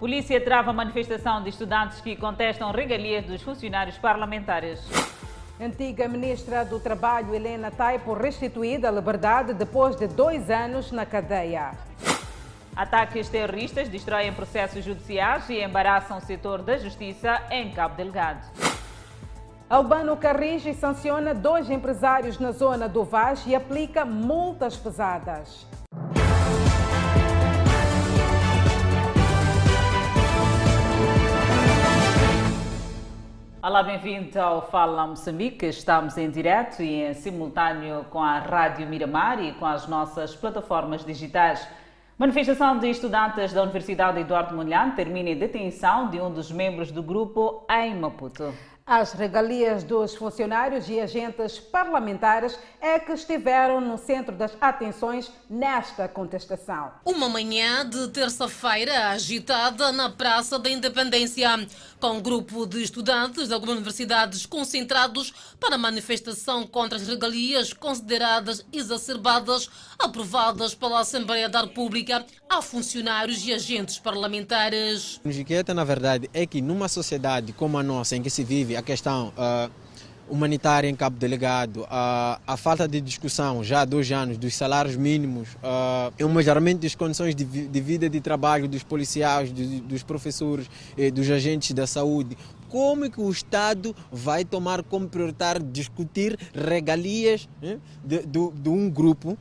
Polícia trava manifestação de estudantes que contestam regalias dos funcionários parlamentares. Antiga ministra do Trabalho, Helena Taipo, restituída à liberdade depois de dois anos na cadeia. Ataques terroristas destroem processos judiciais e embaraçam o setor da justiça em Cabo Delgado. Albano Carrigi sanciona dois empresários na zona do Vaz e aplica multas pesadas. Olá, bem-vindo ao Fala Moçambique. Estamos em direto e em simultâneo com a Rádio Miramar e com as nossas plataformas digitais. Manifestação de estudantes da Universidade Eduardo Mondlane termina em detenção de um dos membros do grupo em Maputo. As regalias dos funcionários e agentes parlamentares é que estiveram no centro das atenções nesta contestação. Uma manhã de terça-feira agitada na Praça da Independência, com um grupo de estudantes de algumas universidades concentrados para a manifestação contra as regalias consideradas exacerbadas aprovadas pela Assembleia da República a funcionários e agentes parlamentares. O que na verdade, é que numa sociedade como a nossa, em que se vive a questão uh, humanitária em Cabo Delegado, uh, a falta de discussão já há dois anos dos salários mínimos, uh, o melhoramento das condições de, de, vida e de trabalho dos policiais, de, dos professores, eh, dos agentes da saúde, como é que o Estado vai tomar como prioritário discutir regalias eh, de, de, de um grupo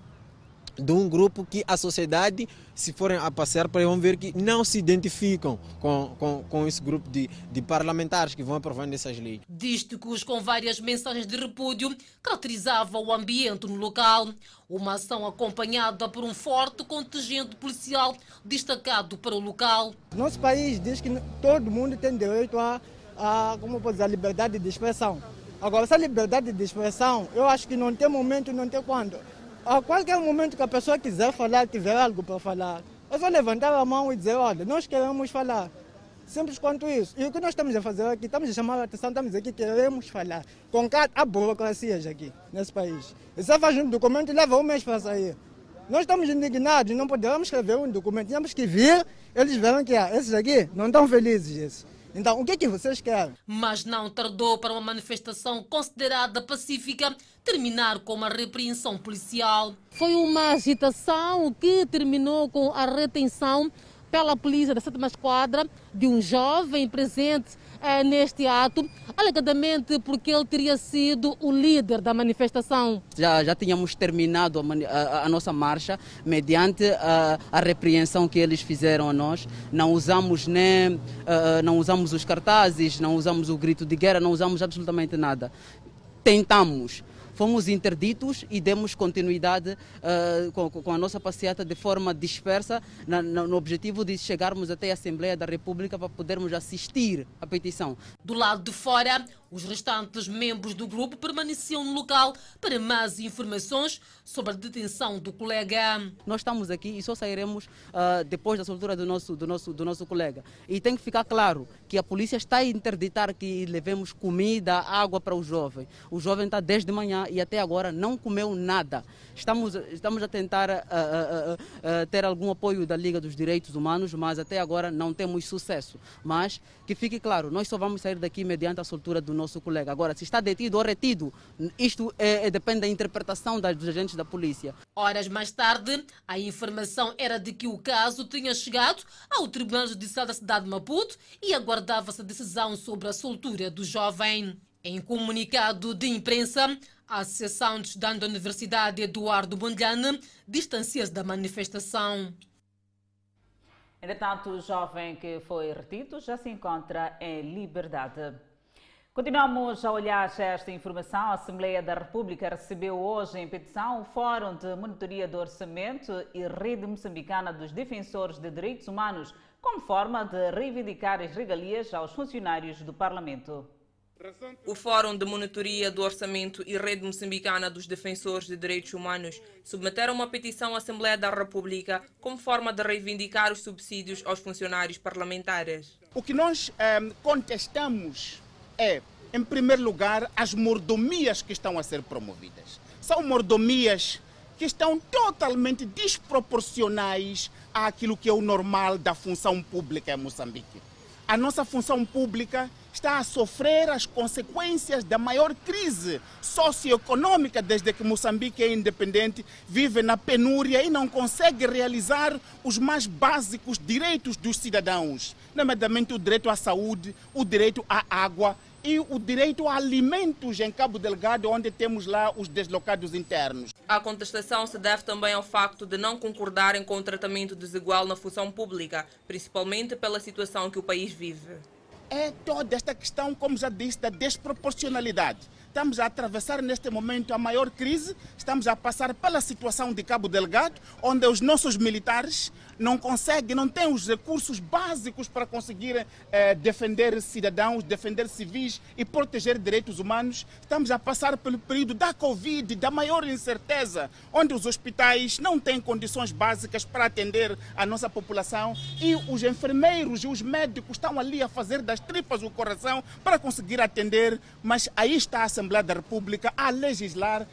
de um grupo que a sociedade, se forem a passear para vão ver que não se identificam com, com, com esse grupo de, de parlamentares que vão aprovando essas leis. Dísticos com várias mensagens de repúdio caracterizavam o ambiente no local. Uma ação acompanhada por um forte contingente policial destacado para o local. Nosso país diz que todo mundo tem direito a, a como dizer, a liberdade de expressão. Agora, essa liberdade de expressão, eu acho que não tem momento, não tem quando a qualquer momento que a pessoa quiser falar, tiver algo para falar, é só levantar a mão e dizer, olha, nós queremos falar. Simples quanto isso. E o que nós estamos a fazer aqui, estamos a chamar a atenção, estamos aqui, queremos falar. Com há burocracias aqui, nesse país. E você faz um documento e leva um mês para sair. Nós estamos indignados, não podemos escrever um documento, temos que vir, eles verão que ah, esses aqui não estão felizes. Esses. Então, o que é que vocês querem? Mas não tardou para uma manifestação considerada pacífica terminar com uma repreensão policial. Foi uma agitação que terminou com a retenção pela polícia da sétima esquadra de um jovem presente eh, neste ato, alegadamente porque ele teria sido o líder da manifestação. Já, já tínhamos terminado a, a, a nossa marcha mediante a, a, repreensão que eles fizeram a nós. Não usamos nem, uh, não usamos os cartazes, não usamos o grito de guerra, não usamos absolutamente nada. Tentamos fomos interditos e demos continuidade uh, com, com, a nossa passeata de forma dispersa, na, no objetivo de chegarmos até a Assembleia da República para podermos assistir à petição. Do lado de fora, os restantes membros do grupo permaneciam no local para mais informações sobre a detenção do colega. Nós estamos aqui e só sairemos uh, depois da soltura do nosso, do, nosso, do nosso colega. E tem que ficar claro que a polícia está a interditar que levemos comida, água para o jovem. O jovem está desde manhã e até agora não comeu nada. Estamos, estamos a tentar uh, uh, uh, ter algum apoio da Liga dos Direitos Humanos, mas até agora não temos sucesso. Mas que fique claro, nós só vamos sair daqui mediante a soltura do nosso colega. Agora, se está detido ou retido, isto é, é, depende da interpretação dos agentes da polícia. Horas mais tarde, a informação era de que o caso tinha chegado ao Tribunal Judicial da cidade de Maputo e aguardava-se decisão sobre a soltura do jovem. Em comunicado de imprensa, a Associação de Estudantes da Universidade Eduardo Mondlane distancia-se da manifestação. Entretanto, o jovem que foi retido já se encontra em liberdade. Continuamos a olhar esta informação. A Assembleia da República recebeu hoje em petição o Fórum de Monitoria do Orçamento e Rede Moçambicana dos Defensores de Direitos Humanos, como forma de reivindicar as regalias aos funcionários do Parlamento. O Fórum de Monitoria do Orçamento e Rede Moçambicana dos Defensores de Direitos Humanos submeteram uma petição à Assembleia da República como forma de reivindicar os subsídios aos funcionários parlamentares. O que nós eh, contestamos é, em primeiro lugar, as mordomias que estão a ser promovidas. São mordomias que estão totalmente desproporcionais àquilo que é o normal da função pública em Moçambique. A nossa função pública está a sofrer as consequências da maior crise socioeconômica desde que Moçambique é independente, vive na penúria e não consegue realizar os mais básicos direitos dos cidadãos, nomeadamente o direito à saúde, o direito à água e o direito a alimentos em Cabo Delgado, onde temos lá os deslocados internos. A contestação se deve também ao facto de não concordarem com o tratamento desigual na função pública, principalmente pela situação que o país vive. É toda esta questão, como já disse, da desproporcionalidade. Estamos a atravessar neste momento a maior crise, estamos a passar pela situação de Cabo Delgado, onde os nossos militares não conseguem, não têm os recursos básicos para conseguir eh, defender cidadãos, defender civis e proteger direitos humanos. Estamos a passar pelo período da Covid, da maior incerteza, onde os hospitais não têm condições básicas para atender a nossa população e os enfermeiros e os médicos estão ali a fazer das tripas o coração para conseguir atender, mas aí está a Assembleia da República a legislar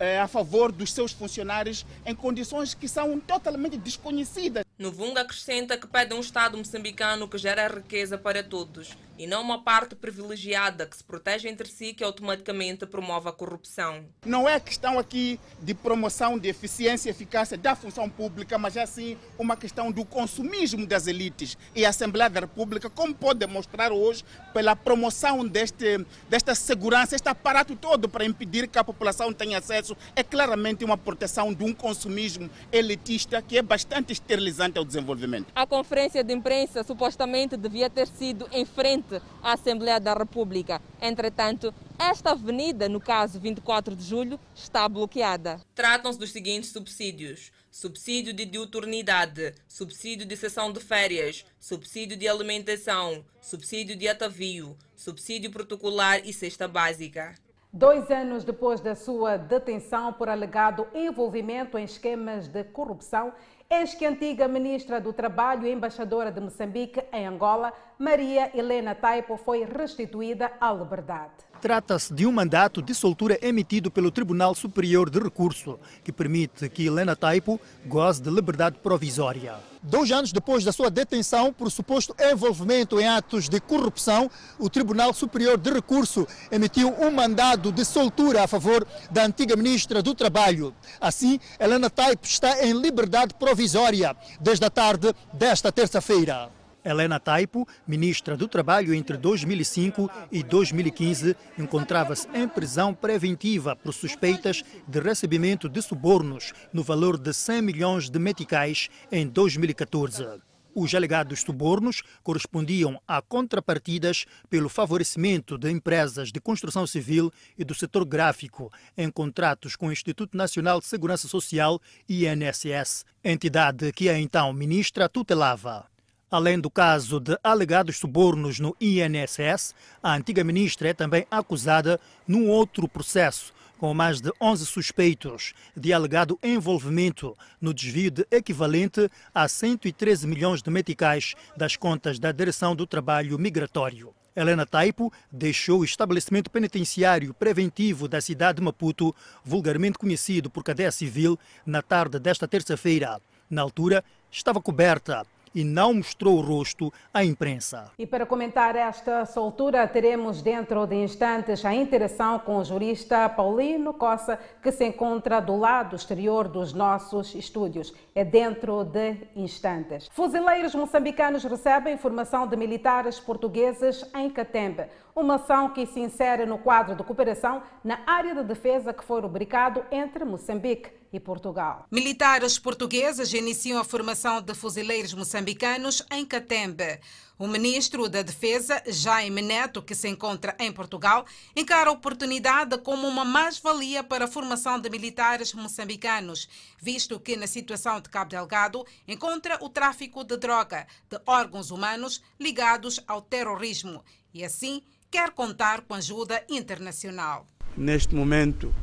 eh, a favor dos seus funcionários em condições que são totalmente desconhecidas. Nuvunga acrescenta que pede um Estado moçambicano que gera riqueza para todos e não uma parte privilegiada que se protege entre si que automaticamente promove a corrupção. Não é questão aqui de promoção de eficiência e eficácia da função pública, mas é sim uma questão do consumismo das elites. E a Assembleia da República, como pode demonstrar hoje, pela promoção deste, desta segurança, este aparato todo para impedir que a população tenha acesso, é claramente uma proteção de um consumismo elitista que é bastante esterilizante ao desenvolvimento. A conferência de imprensa supostamente devia ter sido em frente à Assembleia da República. Entretanto, esta avenida, no caso 24 de julho, está bloqueada. Tratam-se dos seguintes subsídios: subsídio de diuturnidade, subsídio de sessão de férias, subsídio de alimentação, subsídio de atavio, subsídio protocolar e cesta básica. Dois anos depois da sua detenção por alegado envolvimento em esquemas de corrupção, Eis que a antiga ministra do Trabalho e embaixadora de Moçambique em Angola, Maria Helena Taipo, foi restituída à liberdade. Trata-se de um mandato de soltura emitido pelo Tribunal Superior de Recurso, que permite que Helena Taipo goze de liberdade provisória. Dois anos depois da sua detenção por suposto envolvimento em atos de corrupção, o Tribunal Superior de Recurso emitiu um mandado de soltura a favor da antiga ministra do Trabalho. Assim, Helena Taipo está em liberdade provisória desde a tarde desta terça-feira. Helena Taipo, ministra do Trabalho entre 2005 e 2015, encontrava-se em prisão preventiva por suspeitas de recebimento de subornos no valor de 100 milhões de meticais em 2014. Os alegados subornos correspondiam a contrapartidas pelo favorecimento de empresas de construção civil e do setor gráfico em contratos com o Instituto Nacional de Segurança Social, INSS, entidade que a então ministra tutelava. Além do caso de alegados subornos no INSS, a antiga ministra é também acusada num outro processo, com mais de 11 suspeitos de alegado envolvimento no desvio de equivalente a 113 milhões de meticais das contas da Direção do Trabalho Migratório. Helena Taipo deixou o estabelecimento penitenciário preventivo da cidade de Maputo, vulgarmente conhecido por cadeia civil, na tarde desta terça-feira. Na altura, estava coberta e não mostrou o rosto à imprensa. E para comentar esta soltura, teremos dentro de instantes a interação com o jurista Paulino Coça, que se encontra do lado exterior dos nossos estúdios. É dentro de instantes. Fuzileiros moçambicanos recebem informação de militares portugueses em Catembe uma ação que se insere no quadro de cooperação na área de defesa que foi rubricado entre Moçambique e Portugal. Militares portugueses iniciam a formação de fuzileiros moçambicanos em Catembe. O ministro da Defesa, Jaime Neto, que se encontra em Portugal, encara a oportunidade como uma mais-valia para a formação de militares moçambicanos, visto que na situação de Cabo Delgado encontra o tráfico de droga, de órgãos humanos ligados ao terrorismo e assim quer contar com ajuda internacional. Neste momento,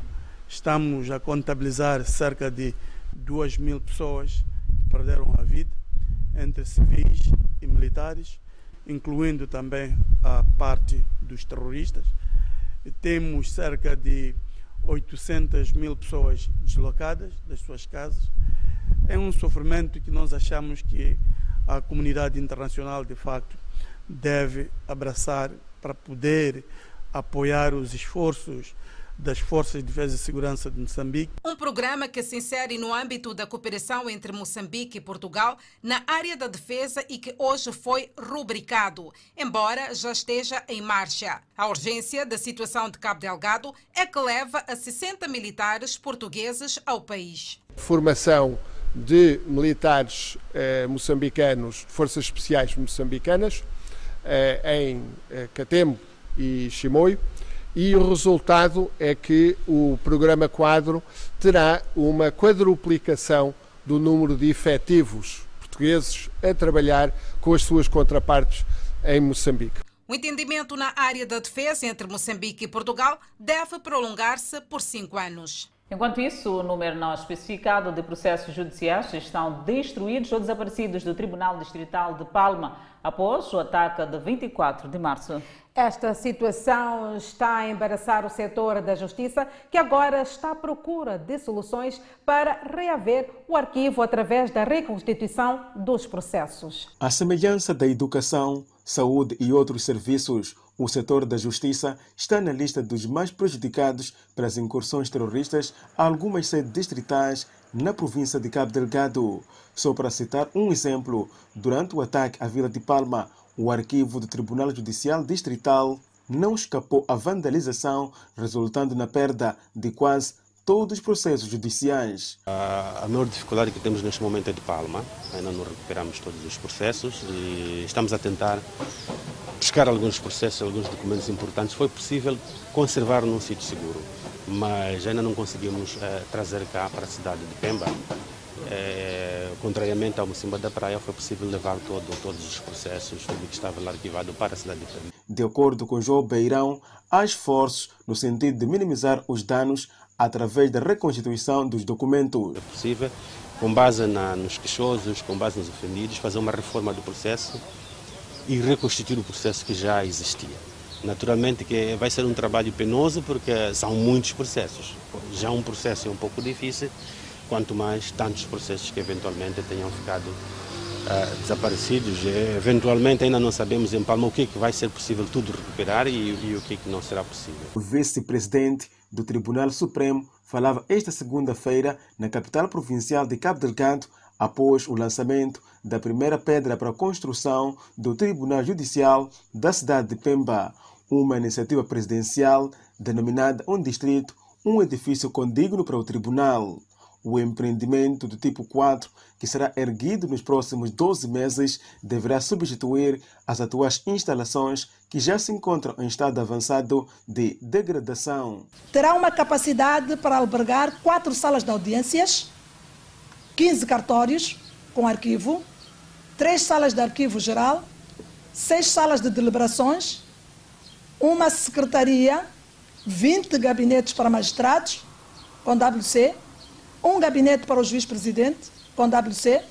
estamos a contabilizar cerca de 2 mil pessoas que perderam a vida, entre civis e militares, incluindo também a parte dos terroristas. Temos cerca de 800 mil pessoas deslocadas das suas casas. é um sofrimento que nós achamos que a comunidade internacional, de facto, deve abraçar para poder apoiar os esforços das Forças de Defesa e Segurança de Moçambique. Um programa que se insere no âmbito da cooperação entre Moçambique e Portugal na área da defesa e que hoje foi rubricado, embora já esteja em marcha. A urgência da situação de Cabo Delgado é que leva a 60 militares portugueses ao país. Formação de militares eh, moçambicanos, forças especiais moçambicanas, em eh, Catembo e Chimoio, e o resultado é que o programa quadro terá uma quadruplicação do número de efetivos portugueses a trabalhar com as suas contrapartes em Moçambique. O entendimento na área da defesa entre Moçambique e Portugal deve prolongar-se por cinco anos. Enquanto isso, o número não especificado de processos judiciais estão destruídos ou desaparecidos do Tribunal Distrital de Palma após o ataque de 24 de março. Esta situação está a embaraçar o setor da justiça, que agora está à procura de soluções para reaver o arquivo através da reconstituição dos processos. A semelhança da educação, saúde e outros serviços, o setor da justiça está na lista dos mais prejudicados pelas incursões terroristas algumas sedes distritais na província de Cabo Delgado. Só para citar um exemplo, durante o ataque à Vila de Palma, o arquivo do Tribunal Judicial Distrital não escapou à vandalização, resultando na perda de quase todos os processos judiciais. A, maior dificuldade que temos neste momento é de Palma. Ainda não recuperamos todos os processos e estamos a tentar buscar alguns processos, alguns documentos importantes. Foi possível conservar num sítio seguro, mas ainda não conseguimos eh, trazer cá para a cidade de Pemba. É, contrariamente ao Mocimba da Praia, foi possível levar todo, todos os processos, tudo que estava lá arquivado para a cidade de Pemba. De acordo com João Beirão, há esforços no sentido de minimizar os danos através da reconstituição dos documentos. É possível, com base na, nos queixosos, com base nos ofendidos, fazer uma reforma do processo e reconstituir o processo que já existia. Naturalmente que vai ser um trabalho penoso porque são muitos processos. Já um processo é um pouco difícil, quanto mais tantos processos que eventualmente tenham ficado uh, desaparecidos. Eventualmente ainda não sabemos em Palma o que, é que vai ser possível tudo recuperar e, e o que, é que não será possível. O vice-presidente do Tribunal Supremo falava esta segunda-feira na capital provincial de Cabo Delgado após o lançamento da primeira pedra para a construção do Tribunal Judicial da cidade de Pemba, uma iniciativa presidencial denominada Um Distrito, um edifício condigno para o tribunal. O empreendimento do tipo 4, que será erguido nos próximos 12 meses, deverá substituir as atuais instalações que já se encontram em estado avançado de degradação. Terá uma capacidade para albergar quatro salas de audiências, 15 cartórios com arquivo, 3 salas de arquivo geral, 6 salas de deliberações, uma secretaria, 20 gabinetes para magistrados com WC, um gabinete para o juiz-presidente, com WC,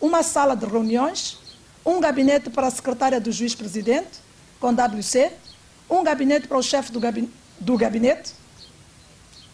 uma sala de reuniões, um gabinete para a secretária do juiz-presidente, com WC, um gabinete para o chefe do, gabi do gabinete,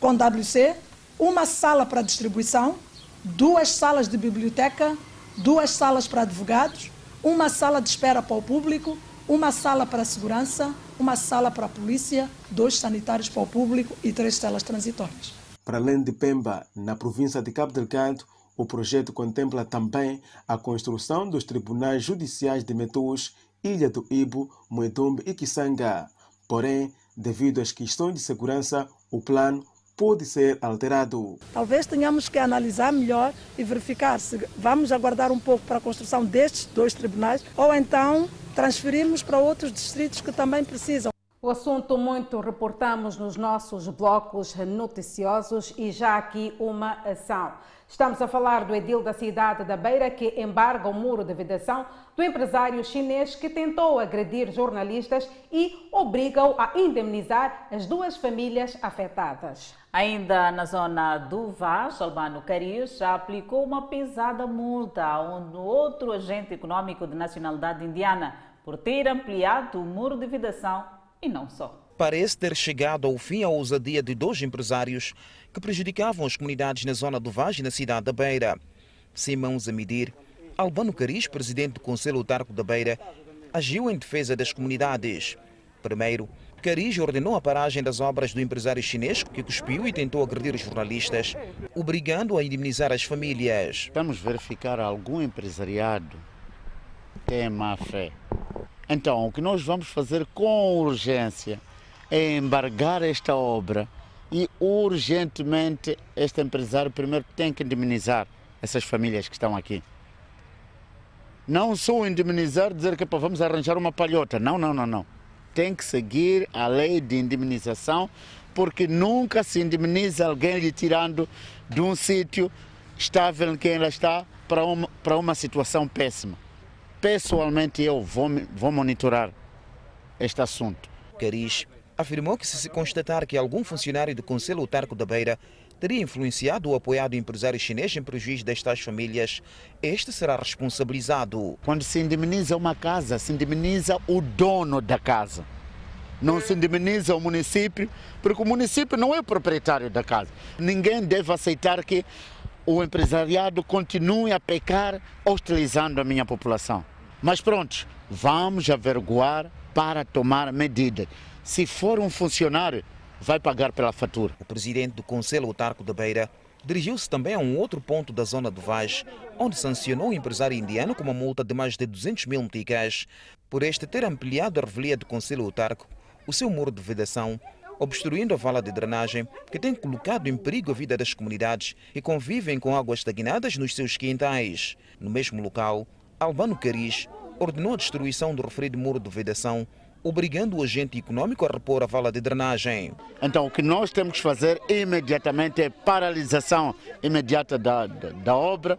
com WC, uma sala para distribuição, duas salas de biblioteca, duas salas para advogados, uma sala de espera para o público, uma sala para a segurança, uma sala para a polícia, dois sanitários para o público e três celas transitórias. Para além de Pemba, na província de Cabo Delgado, o projeto contempla também a construção dos tribunais judiciais de Metus, Ilha do Ibo, Moedombe e Kisanga. Porém, devido às questões de segurança, o plano pode ser alterado. Talvez tenhamos que analisar melhor e verificar se vamos aguardar um pouco para a construção destes dois tribunais ou então transferirmos para outros distritos que também precisam. O assunto muito reportamos nos nossos blocos noticiosos e já aqui uma ação. Estamos a falar do edil da cidade da Beira que embarga o muro de vedação do empresário chinês que tentou agredir jornalistas e obriga-o a indemnizar as duas famílias afetadas. Ainda na zona do Vaz, Albano Cariz já aplicou uma pesada multa a um outro agente econômico de nacionalidade indiana por ter ampliado o muro de vedação e não só. Parece ter chegado ao fim a ousadia de dois empresários que prejudicavam as comunidades na zona do Vaz e na cidade da Beira. Sem mãos a medir, Albano Caris, presidente do Conselho Autarco da Beira, agiu em defesa das comunidades. Primeiro, Caris ordenou a paragem das obras do empresário chinês que cuspiu e tentou agredir os jornalistas, obrigando a indemnizar as famílias. Vamos verificar algum empresariado que é má fé. Então, o que nós vamos fazer com urgência é embargar esta obra e urgentemente este empresário primeiro tem que indemnizar essas famílias que estão aqui. Não só indemnizar, dizer que vamos arranjar uma palhota. Não, não, não, não. Tem que seguir a lei de indemnização, porque nunca se indemniza alguém lhe tirando de um sítio estável em que ela está para uma, para uma situação péssima. Pessoalmente, eu vou, vou monitorar este assunto. Caris afirmou que se se constatar que algum funcionário do Conselho Autarco da Beira teria influenciado ou apoiado o empresário chinês em prejuízo destas famílias, este será responsabilizado. Quando se indemniza uma casa, se indemniza o dono da casa. Não se indemniza o município, porque o município não é o proprietário da casa. Ninguém deve aceitar que o empresariado continue a pecar hostilizando a minha população. Mas pronto, vamos averiguar para tomar medidas. Se for um funcionário, vai pagar pela fatura. O presidente do Conselho Autarco da Beira dirigiu-se também a um outro ponto da zona do Vaz, onde sancionou o empresário indiano com uma multa de mais de 200 mil meticais por este ter ampliado a revelia do Conselho Autarco, o seu muro de vedação, obstruindo a vala de drenagem que tem colocado em perigo a vida das comunidades e convivem com águas estagnadas nos seus quintais. No mesmo local, Albano Caris ordenou a destruição do referido muro de vedação obrigando o agente econômico a repor a vala de drenagem. Então, o que nós temos que fazer imediatamente é paralisação imediata da, da, da obra,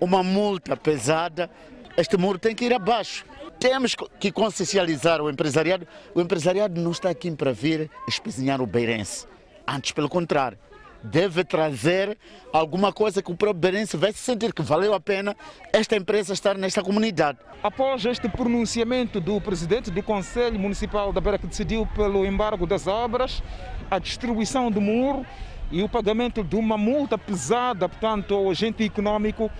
uma multa pesada. Este muro tem que ir abaixo. Temos que consciencializar o empresariado. O empresariado não está aqui para vir espezinhar o beirense. Antes, pelo contrário deve trazer alguma coisa que o próprio Berense vai se sentir que valeu a pena esta empresa estar nesta comunidade. Após este pronunciamento do presidente do Conselho Municipal da Beira, que decidiu pelo embargo das obras, a distribuição do muro e o pagamento de uma multa pesada, portanto, ao agente econômico,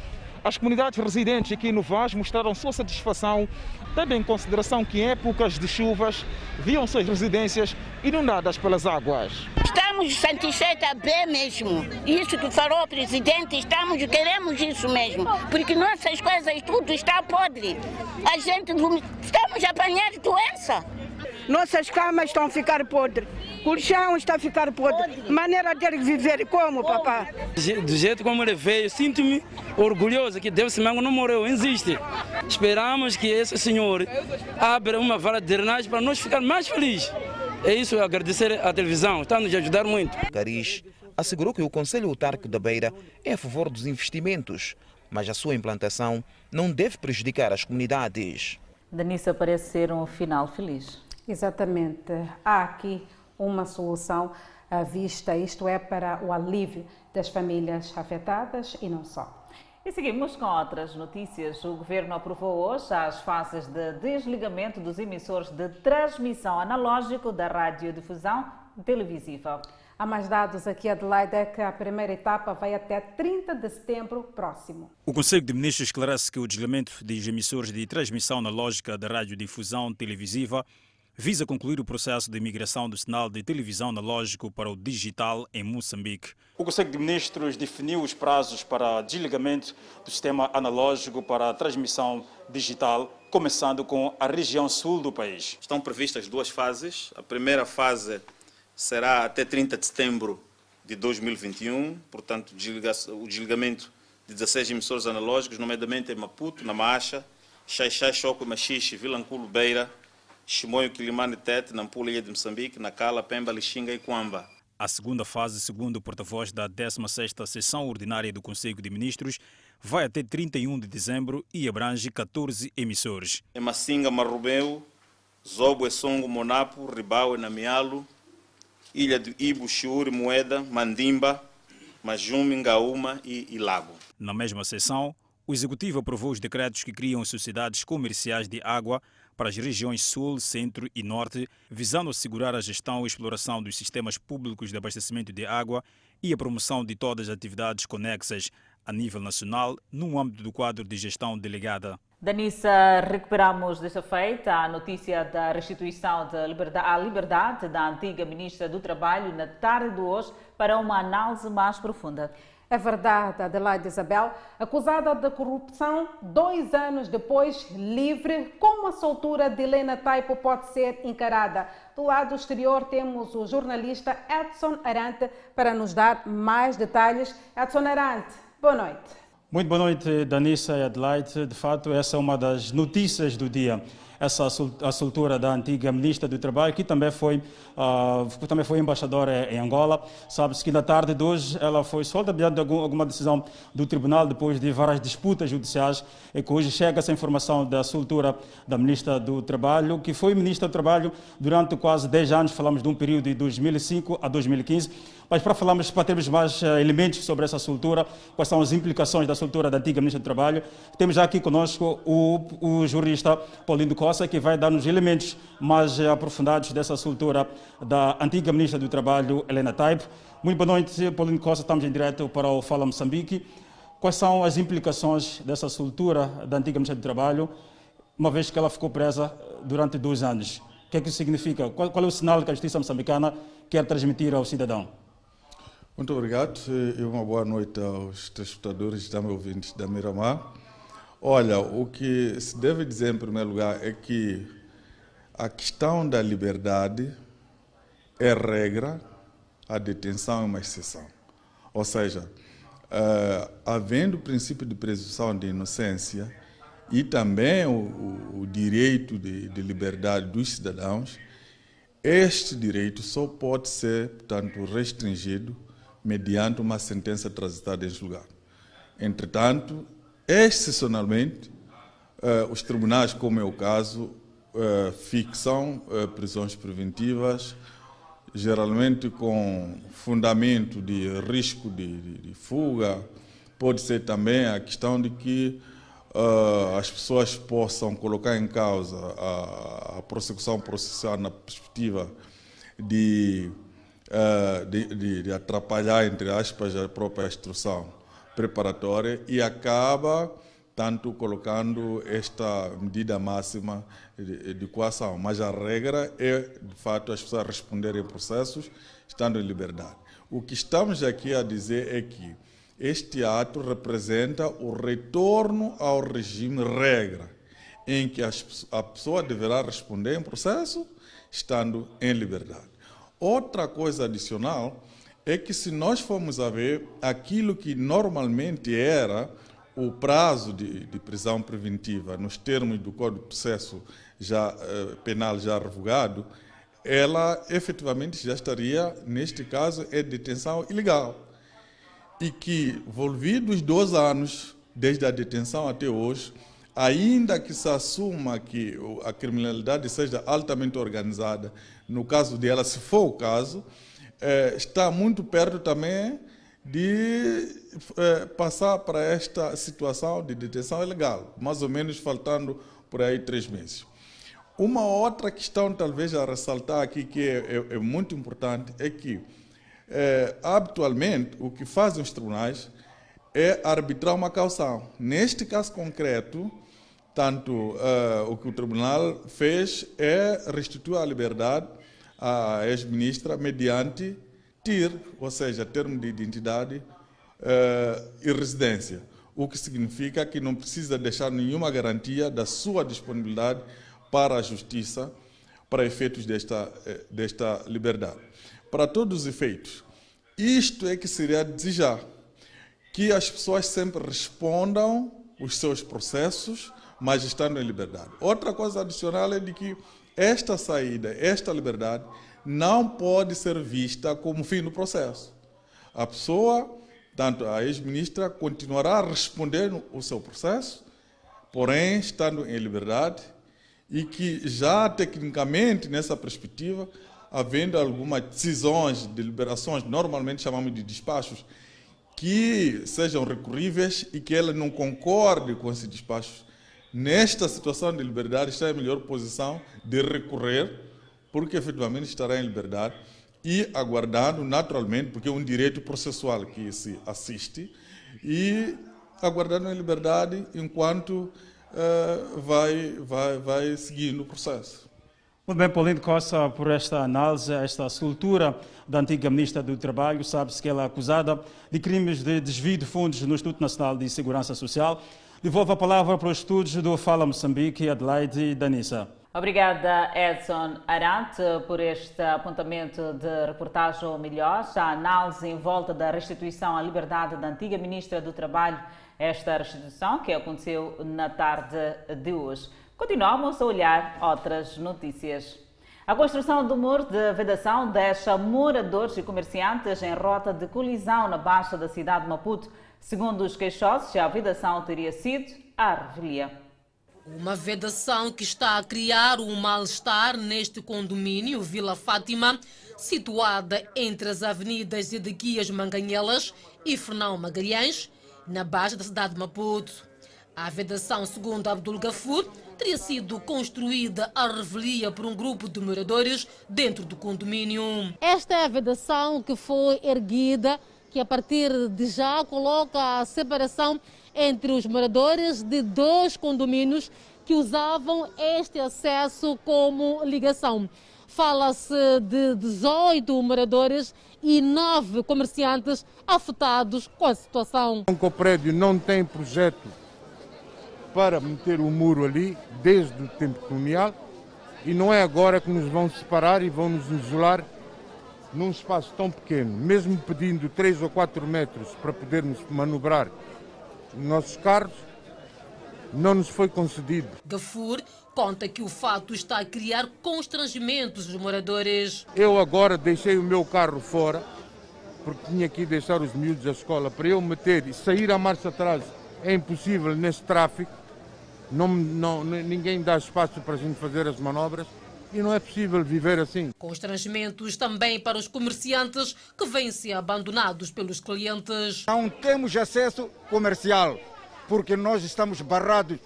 as comunidades residentes aqui no Vaz mostraram sua satisfação, tendo em consideração que em épocas de chuvas viam suas residências inundadas pelas águas. Estamos satisfeitos bem mesmo. Isso que falou o presidente, estamos, queremos isso mesmo. Porque nossas coisas tudo está podre. A gente estamos apanhando doença. Nossas camas estão a ficar podres. Colchão está a ficar podre. Maneira de viver como, papá? Do jeito como ele veio, sinto-me orgulhoso que Deus Semango não morreu, existe. Esperamos que esse senhor abra uma vala de drenagem para nós ficar mais felizes. É isso, agradecer à televisão, está nos ajudar muito. Caris assegurou que o Conselho Autárquico da Beira é a favor dos investimentos, mas a sua implantação não deve prejudicar as comunidades. Danissa parece ser um final feliz. Exatamente. Há aqui uma solução à vista, isto é, para o alívio das famílias afetadas e não só. E seguimos com outras notícias. O governo aprovou hoje as fases de desligamento dos emissores de transmissão analógico da radiodifusão televisiva. Há mais dados aqui, Adelaide, é que a primeira etapa vai até 30 de setembro próximo. O Conselho de Ministros esclarece que o desligamento dos emissores de transmissão analógica da radiodifusão televisiva visa concluir o processo de migração do sinal de televisão analógico para o digital em Moçambique. O Conselho de Ministros definiu os prazos para desligamento do sistema analógico para a transmissão digital, começando com a região sul do país. Estão previstas duas fases. A primeira fase será até 30 de setembro de 2021, portanto, o desligamento de 16 emissores analógicos, nomeadamente em Maputo, na Macha, Xaixai, Choco, Machixe, Vilanculo, Beira, Chimoio, Quilimane, Tete, Nampula, Ilha de Moçambique, Nacala, Pemba, Lixinga e Coamba. A segunda fase, segundo o porta-voz da 16ª Sessão Ordinária do Conselho de Ministros, vai até 31 de dezembro e abrange 14 emissores. Em Massinga, Marrubeu, Zobo, Essongo, Monapo, Ribau, Namialo, Ilha de Ibo, Chiuri, Moeda, Mandimba, Majume, Ngaúma e, e Lago. Na mesma sessão, o Executivo aprovou os decretos que criam sociedades comerciais de água para as regiões Sul, Centro e Norte, visando assegurar a gestão e exploração dos sistemas públicos de abastecimento de água e a promoção de todas as atividades conexas a nível nacional no âmbito do quadro de gestão delegada. Danissa, recuperamos desta feita a notícia da restituição de liberdade, à liberdade da antiga Ministra do Trabalho na tarde de hoje para uma análise mais profunda. É verdade, Adelaide Isabel, acusada de corrupção, dois anos depois, livre, como a soltura de Helena Taipo pode ser encarada? Do lado exterior temos o jornalista Edson Arante para nos dar mais detalhes. Edson Arante, boa noite. Muito boa noite, Danissa e Adelaide. De fato, essa é uma das notícias do dia. Essa soltura da antiga ministra do Trabalho, que também foi, uh, também foi embaixadora em Angola. Sabe-se que na tarde de hoje ela foi solta diante de alguma decisão do tribunal, depois de várias disputas judiciais, e que hoje chega essa informação da soltura da ministra do Trabalho, que foi ministra do Trabalho durante quase 10 anos, falamos de um período de 2005 a 2015 mas para falarmos, para termos mais uh, elementos sobre essa soltura, quais são as implicações da soltura da antiga Ministra do Trabalho, temos já aqui conosco o, o jurista Paulinho Costa, que vai dar-nos elementos mais uh, aprofundados dessa soltura da antiga Ministra do Trabalho, Helena Taibo. Muito boa noite, Paulinho Costa, estamos em direto para o Fala Moçambique. Quais são as implicações dessa soltura da antiga Ministra do Trabalho, uma vez que ela ficou presa durante dois anos? O que é que isso significa? Qual, qual é o sinal que a justiça moçambicana quer transmitir ao cidadão? Muito obrigado e uma boa noite aos telespectadores e ouvintes da Miramar. Olha, o que se deve dizer em primeiro lugar é que a questão da liberdade é regra, a detenção é uma exceção. Ou seja, uh, havendo o princípio de presunção de inocência e também o, o, o direito de, de liberdade dos cidadãos, este direito só pode ser, portanto, restringido mediante uma sentença transitada em julgado. Entretanto, excepcionalmente, eh, os tribunais, como é o caso, eh, fixam prisões preventivas, geralmente com fundamento de risco de, de, de fuga. Pode ser também a questão de que uh, as pessoas possam colocar em causa a, a prossecução processual na perspectiva de uh, de, de, atrapalhar, entre aspas, a própria instrução preparatória e acaba, tanto, colocando esta medida máxima de, coação. Mas a regra é, de fato, as pessoas responderem processos estando em liberdade. O que estamos aqui a dizer é que este ato representa o retorno ao regime regra, em que a pessoa deverá responder em processo estando em liberdade. Outra coisa adicional é que se nós formos a ver aquilo que normalmente era o prazo de, de prisão preventiva nos termos do Código de Processo já, eh, Penal já revogado, ela efetivamente já estaria, neste caso, é detenção ilegal. E que, envolvidos dois anos, desde a detenção até hoje, ainda que se assuma que a criminalidade seja altamente organizada, no caso dela, se for o caso, é, está muito perto também de é, passar para esta situação de detenção ilegal, mais ou menos faltando por aí três meses. Uma outra questão, talvez, a ressaltar aqui, que é, é, é muito importante, é que, é, habitualmente, o que fazem os tribunais é arbitrar uma caução. Neste caso concreto, tanto o que o tribunal fez é restituir a liberdade à ex-ministra mediante TIR, ou seja, termo de identidade uh, e residência, o que significa que não precisa deixar nenhuma garantia da sua disponibilidade para a justiça para efeitos desta, eh, desta liberdade. Para todos os efeitos, isto é que seria desejar que as pessoas sempre respondam os seus processos mas estando em liberdade. Outra coisa adicional é de que esta saída, esta liberdade, não pode ser vista como fim do processo. A pessoa, tanto a ex-ministra, continuará a responder o seu processo, porém estando em liberdade, e que já tecnicamente, nessa perspectiva, havendo algumas decisões de liberações, normalmente chamamos de despachos, que sejam recorríveis e que ela não concorde com esses despachos, nesta situação de liberdade, está em melhor posição de recorrer, porque efetivamente estará em liberdade e aguardando naturalmente, porque é um direito processual que se assiste, e aguardando em liberdade enquanto uh, vai, vai, vai seguindo o processo. Muito bem, Paulinho Costa, por esta análise, esta soltura da antiga Ministra do Trabalho. Sabe-se que ela é acusada de crimes de desvio de fundos no Instituto Nacional de Segurança Social. Devolvo a palavra para os estudos do Fala Moçambique, Adelaide e Danissa. Obrigada, Edson Arante, por este apontamento de reportagem melhor. A análise em volta da restituição à liberdade da antiga Ministra do Trabalho, esta restituição que aconteceu na tarde de hoje. Continuamos a olhar outras notícias. A construção do muro de vedação deixa moradores e comerciantes em rota de colisão na baixa da cidade de Maputo. Segundo os queixosos, a vedação teria sido a revelia. Uma vedação que está a criar um mal-estar neste condomínio Vila Fátima, situada entre as avenidas Edequias Manganhelas e Fernão Magalhães, na baixa da cidade de Maputo. A vedação, segundo Abdul Gafur, teria sido construída à revelia por um grupo de moradores dentro do condomínio. Esta é a vedação que foi erguida, que a partir de já coloca a separação entre os moradores de dois condomínios que usavam este acesso como ligação. Fala-se de 18 moradores e nove comerciantes afetados com a situação. O prédio não tem projeto para meter o muro ali desde o tempo colonial e não é agora que nos vão separar e vão nos isolar num espaço tão pequeno, mesmo pedindo 3 ou 4 metros para podermos manobrar nossos carros, não nos foi concedido. Gafur conta que o fato está a criar constrangimentos dos moradores. Eu agora deixei o meu carro fora, porque tinha que deixar os miúdos da escola, para eu meter e sair a marcha atrás é impossível nesse tráfico não, não, ninguém dá espaço para a gente fazer as manobras e não é possível viver assim. Constrangimentos também para os comerciantes que vêm se abandonados pelos clientes. Não temos acesso comercial porque nós estamos barrados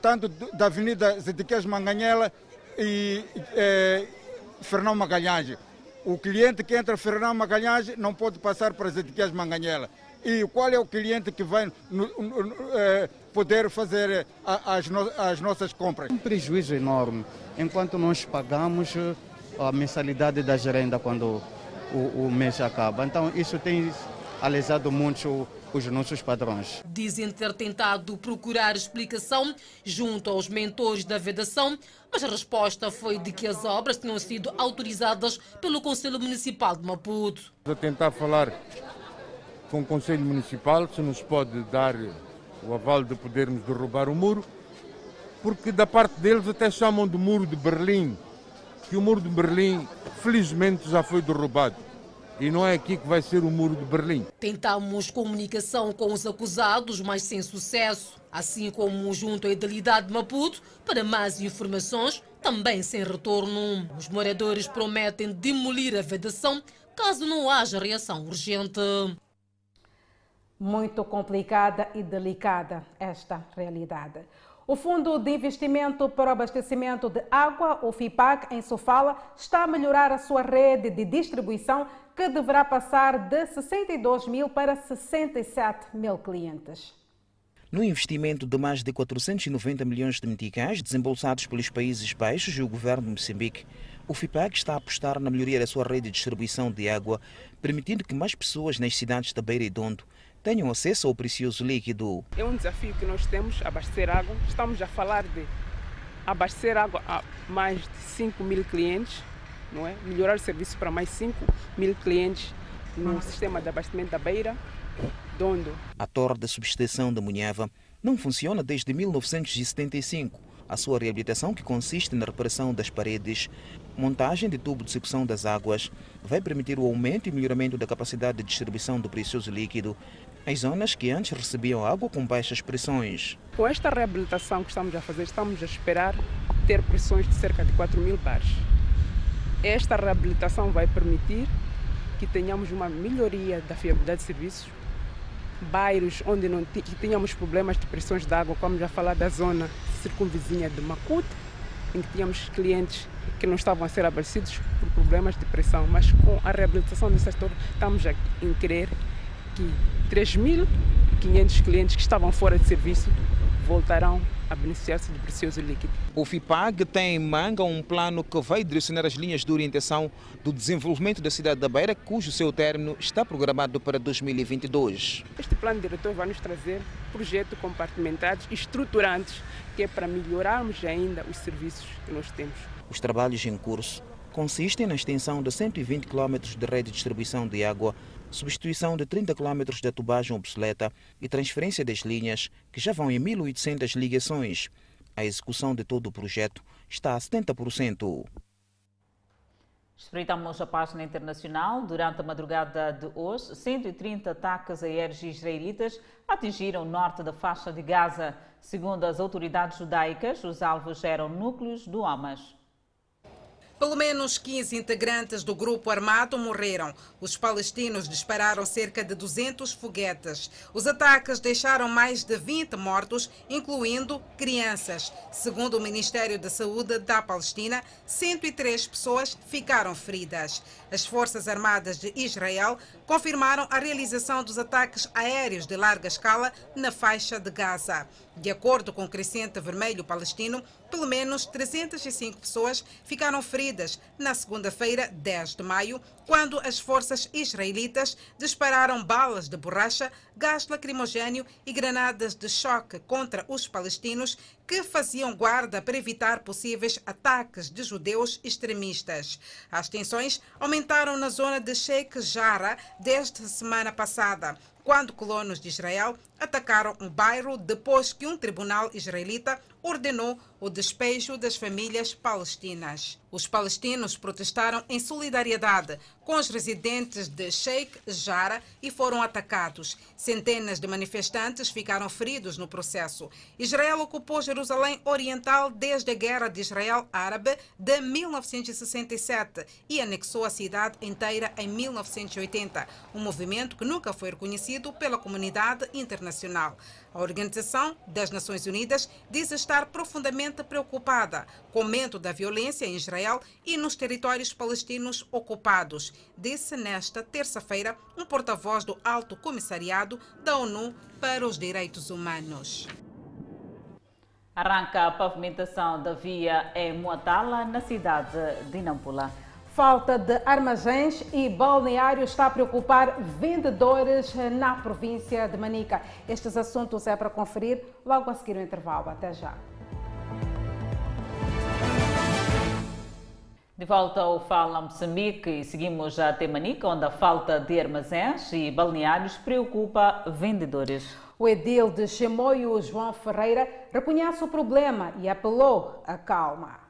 tanto da Avenida Zedequias Manganhela e é, Fernão Magalhães. O cliente que entra Fernão Magalhães não pode passar para Zedequias Manganhela. E qual é o cliente que vai no, no, é, poder fazer eh, as, no, as nossas compras? Um prejuízo enorme, enquanto nós pagamos eh, a mensalidade da gerenda quando o, o mês acaba. Então isso tem alesado muito os nossos padrões. Dizem ter tentado procurar explicação junto aos mentores da vedação, mas a resposta foi de que as obras tinham sido autorizadas pelo Conselho Municipal de Maputo. Vou tentar falar com o Conselho Municipal se nos pode dar o aval de podermos derrubar o muro, porque da parte deles até chamam de muro de Berlim, que o muro de Berlim felizmente já foi derrubado. E não é aqui que vai ser o muro de Berlim. Tentamos comunicação com os acusados, mas sem sucesso. Assim como junto à Idalidade de Maputo, para mais informações, também sem retorno. Os moradores prometem demolir a vedação caso não haja reação urgente muito complicada e delicada esta realidade. O Fundo de Investimento para o Abastecimento de Água, o FIPAC, em Sofala, está a melhorar a sua rede de distribuição, que deverá passar de 62 mil para 67 mil clientes. No investimento de mais de 490 milhões de meticais desembolsados pelos Países Baixos e o governo de Moçambique, o FIPAC está a apostar na melhoria da sua rede de distribuição de água, permitindo que mais pessoas nas cidades da Beira e Dondo tenham acesso ao precioso líquido. É um desafio que nós temos, abastecer água. Estamos a falar de abastecer água a mais de 5 mil clientes, não é? melhorar o serviço para mais 5 mil clientes no sistema de abastecimento da Beira, Dondo. A torre de subestação da Munhava não funciona desde 1975. A sua reabilitação, que consiste na reparação das paredes, montagem de tubo de sucção das águas, vai permitir o aumento e melhoramento da capacidade de distribuição do precioso líquido em zonas que antes recebiam água com baixas pressões. Com esta reabilitação que estamos a fazer, estamos a esperar ter pressões de cerca de 4 mil bares. Esta reabilitação vai permitir que tenhamos uma melhoria da fiabilidade de serviços, bairros onde não tínhamos problemas de pressões de água, como já falar da zona circunvizinha de Macuto, em que tínhamos clientes que não estavam a ser abastecidos por problemas de pressão, mas com a reabilitação desse setor estamos a querer que 3.500 clientes que estavam fora de serviço voltarão a beneficiar-se do precioso líquido. O FIPAG tem em manga um plano que vai direcionar as linhas de orientação do desenvolvimento da cidade da Beira, cujo seu término está programado para 2022. Este plano diretor vai nos trazer projetos compartimentados e estruturantes, que é para melhorarmos ainda os serviços que nós temos. Os trabalhos em curso consistem na extensão de 120 km de rede de distribuição de água substituição de 30 km da tubagem obsoleta e transferência das linhas, que já vão em 1.800 ligações. A execução de todo o projeto está a 70%. Espreitamos a página internacional. Durante a madrugada de hoje, 130 ataques aéreos israelitas atingiram o norte da faixa de Gaza. Segundo as autoridades judaicas, os alvos eram núcleos do Hamas. Pelo menos 15 integrantes do grupo armado morreram. Os palestinos dispararam cerca de 200 foguetes. Os ataques deixaram mais de 20 mortos, incluindo crianças. Segundo o Ministério da Saúde da Palestina, 103 pessoas ficaram feridas. As Forças Armadas de Israel confirmaram a realização dos ataques aéreos de larga escala na faixa de Gaza. De acordo com o Crescente Vermelho Palestino, pelo menos 305 pessoas ficaram feridas na segunda-feira, 10 de maio, quando as forças israelitas dispararam balas de borracha, gás lacrimogênio e granadas de choque contra os palestinos que faziam guarda para evitar possíveis ataques de judeus extremistas. As tensões aumentaram na zona de Sheikh Jarrah desde a semana passada, quando colonos de Israel atacaram um bairro depois que um tribunal israelita ordenou o despejo das famílias palestinas. Os palestinos protestaram em solidariedade com os residentes de Sheikh Jarrah e foram atacados. Centenas de manifestantes ficaram feridos no processo. Israel ocupou Jerusalém Oriental desde a Guerra de Israel-Árabe de 1967 e anexou a cidade inteira em 1980, um movimento que nunca foi reconhecido pela comunidade internacional. A Organização das Nações Unidas diz estar profundamente preocupada com o aumento da violência em Israel e nos territórios palestinos ocupados, disse nesta terça-feira um porta-voz do Alto Comissariado da ONU para os Direitos Humanos. Arranca a pavimentação da via em Moatala, na cidade de Nampula. Falta de armazéns e balneários está a preocupar vendedores na província de Manica. Estes assuntos é para conferir logo a seguir o intervalo. Até já. De volta ao Fala Moçambique e seguimos até Manica, onde a falta de armazéns e balneários preocupa vendedores. O edil de Chemoio, João Ferreira, reconhece o problema e apelou à calma.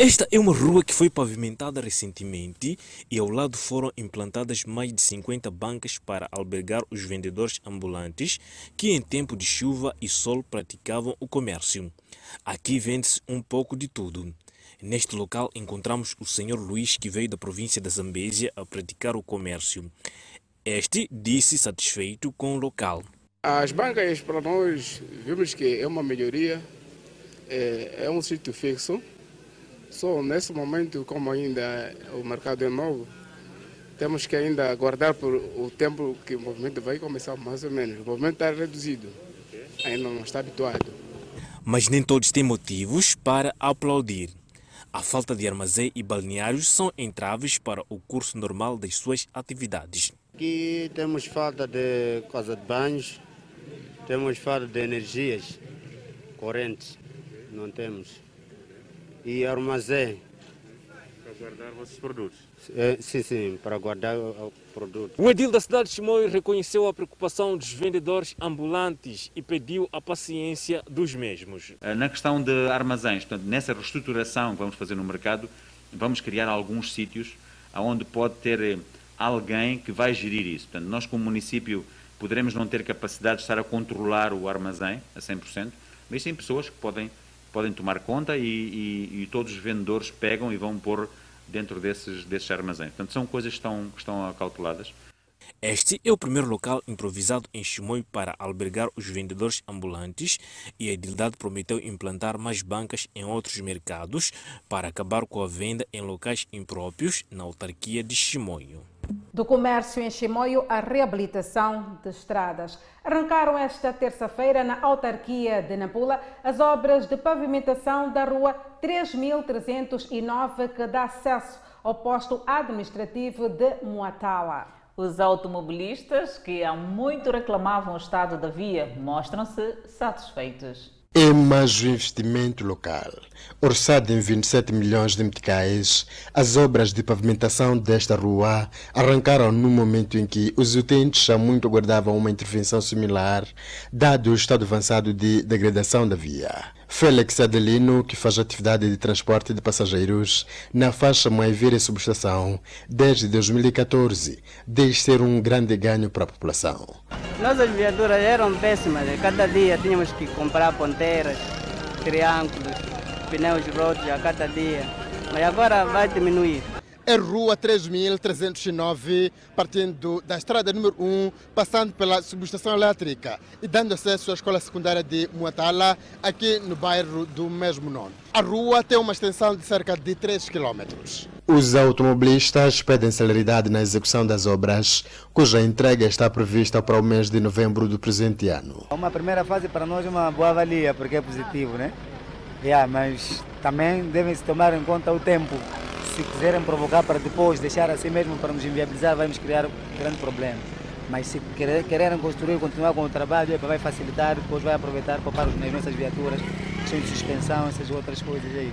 Esta é uma rua que foi pavimentada recentemente e ao lado foram implantadas mais de 50 bancas para albergar os vendedores ambulantes que em tempo de chuva e sol praticavam o comércio. Aqui vende-se um pouco de tudo. Neste local encontramos o senhor Luiz que veio da província da Zambésia a praticar o comércio. Este disse satisfeito com o local. As bancas para nós vimos que é uma melhoria, é, é um sítio fixo só nesse momento, como ainda o mercado é novo, temos que ainda aguardar por o tempo que o movimento vai começar, mais ou menos. O movimento está reduzido, ainda não está habituado. Mas nem todos têm motivos para aplaudir. A falta de armazém e balneários são entraves para o curso normal das suas atividades. Aqui temos falta de casa de banhos, temos falta de energias correntes, não temos e armazém. Para guardar vossos produtos? É, sim, sim, para guardar o produto. O edil da cidade de Chimoio reconheceu a preocupação dos vendedores ambulantes e pediu a paciência dos mesmos. Eh, na questão de armazéns, portanto, nessa reestruturação que vamos fazer no mercado, vamos criar alguns sítios onde pode ter eh, alguém que vai gerir isso. Portanto, nós como município poderemos não ter capacidade de estar a controlar o armazém a 100%, mas sim pessoas que podem podem tomar conta e, e, e, todos os vendedores pegam e vão pôr dentro desses, desses armazéns. Portanto, são coisas que estão, que estão calculadas. Este é o primeiro local improvisado em Chimoio para albergar os vendedores ambulantes e a edilidade prometeu implantar mais bancas em outros mercados para acabar com a venda em locais impróprios na autarquia de Chimoio. Do comércio em Chimoio à reabilitação de estradas. Arrancaram esta terça-feira na autarquia de Nampula as obras de pavimentação da rua 3309 que dá acesso ao posto administrativo de Moatala. Os automobilistas, que há muito reclamavam o estado da via, mostram-se satisfeitos. É mais um investimento local. Orçado em 27 milhões de meticais, as obras de pavimentação desta rua arrancaram no momento em que os utentes já muito aguardavam uma intervenção similar, dado o estado avançado de degradação da via. Félix Adelino, que faz atividade de transporte de passageiros na faixa Moivira Subestação desde 2014, diz ser um grande ganho para a população. Nossas viaturas eram péssimas, cada dia tínhamos que comprar ponteiras, triângulos, pneus rotos a cada dia, mas agora vai diminuir é Rua 3309, partindo da estrada número 1, passando pela subestação elétrica e dando acesso à escola secundária de Muatala, aqui no bairro do mesmo nome. A rua tem uma extensão de cerca de 3 km. Os automobilistas pedem celeridade na execução das obras, cuja entrega está prevista para o mês de novembro do presente ano. Uma primeira fase para nós é uma boa avalia, porque é positivo, né? Yeah, mas também devem-se tomar em conta o tempo se quiserem provocar para depois deixar assim mesmo para nos inviabilizar, vai nos criar um grande problema. Mas se quererem construir, continuar com o trabalho, vai facilitar, depois vai aproveitar para parar nas nossas viaturas, questão de suspensão, essas outras coisas aí.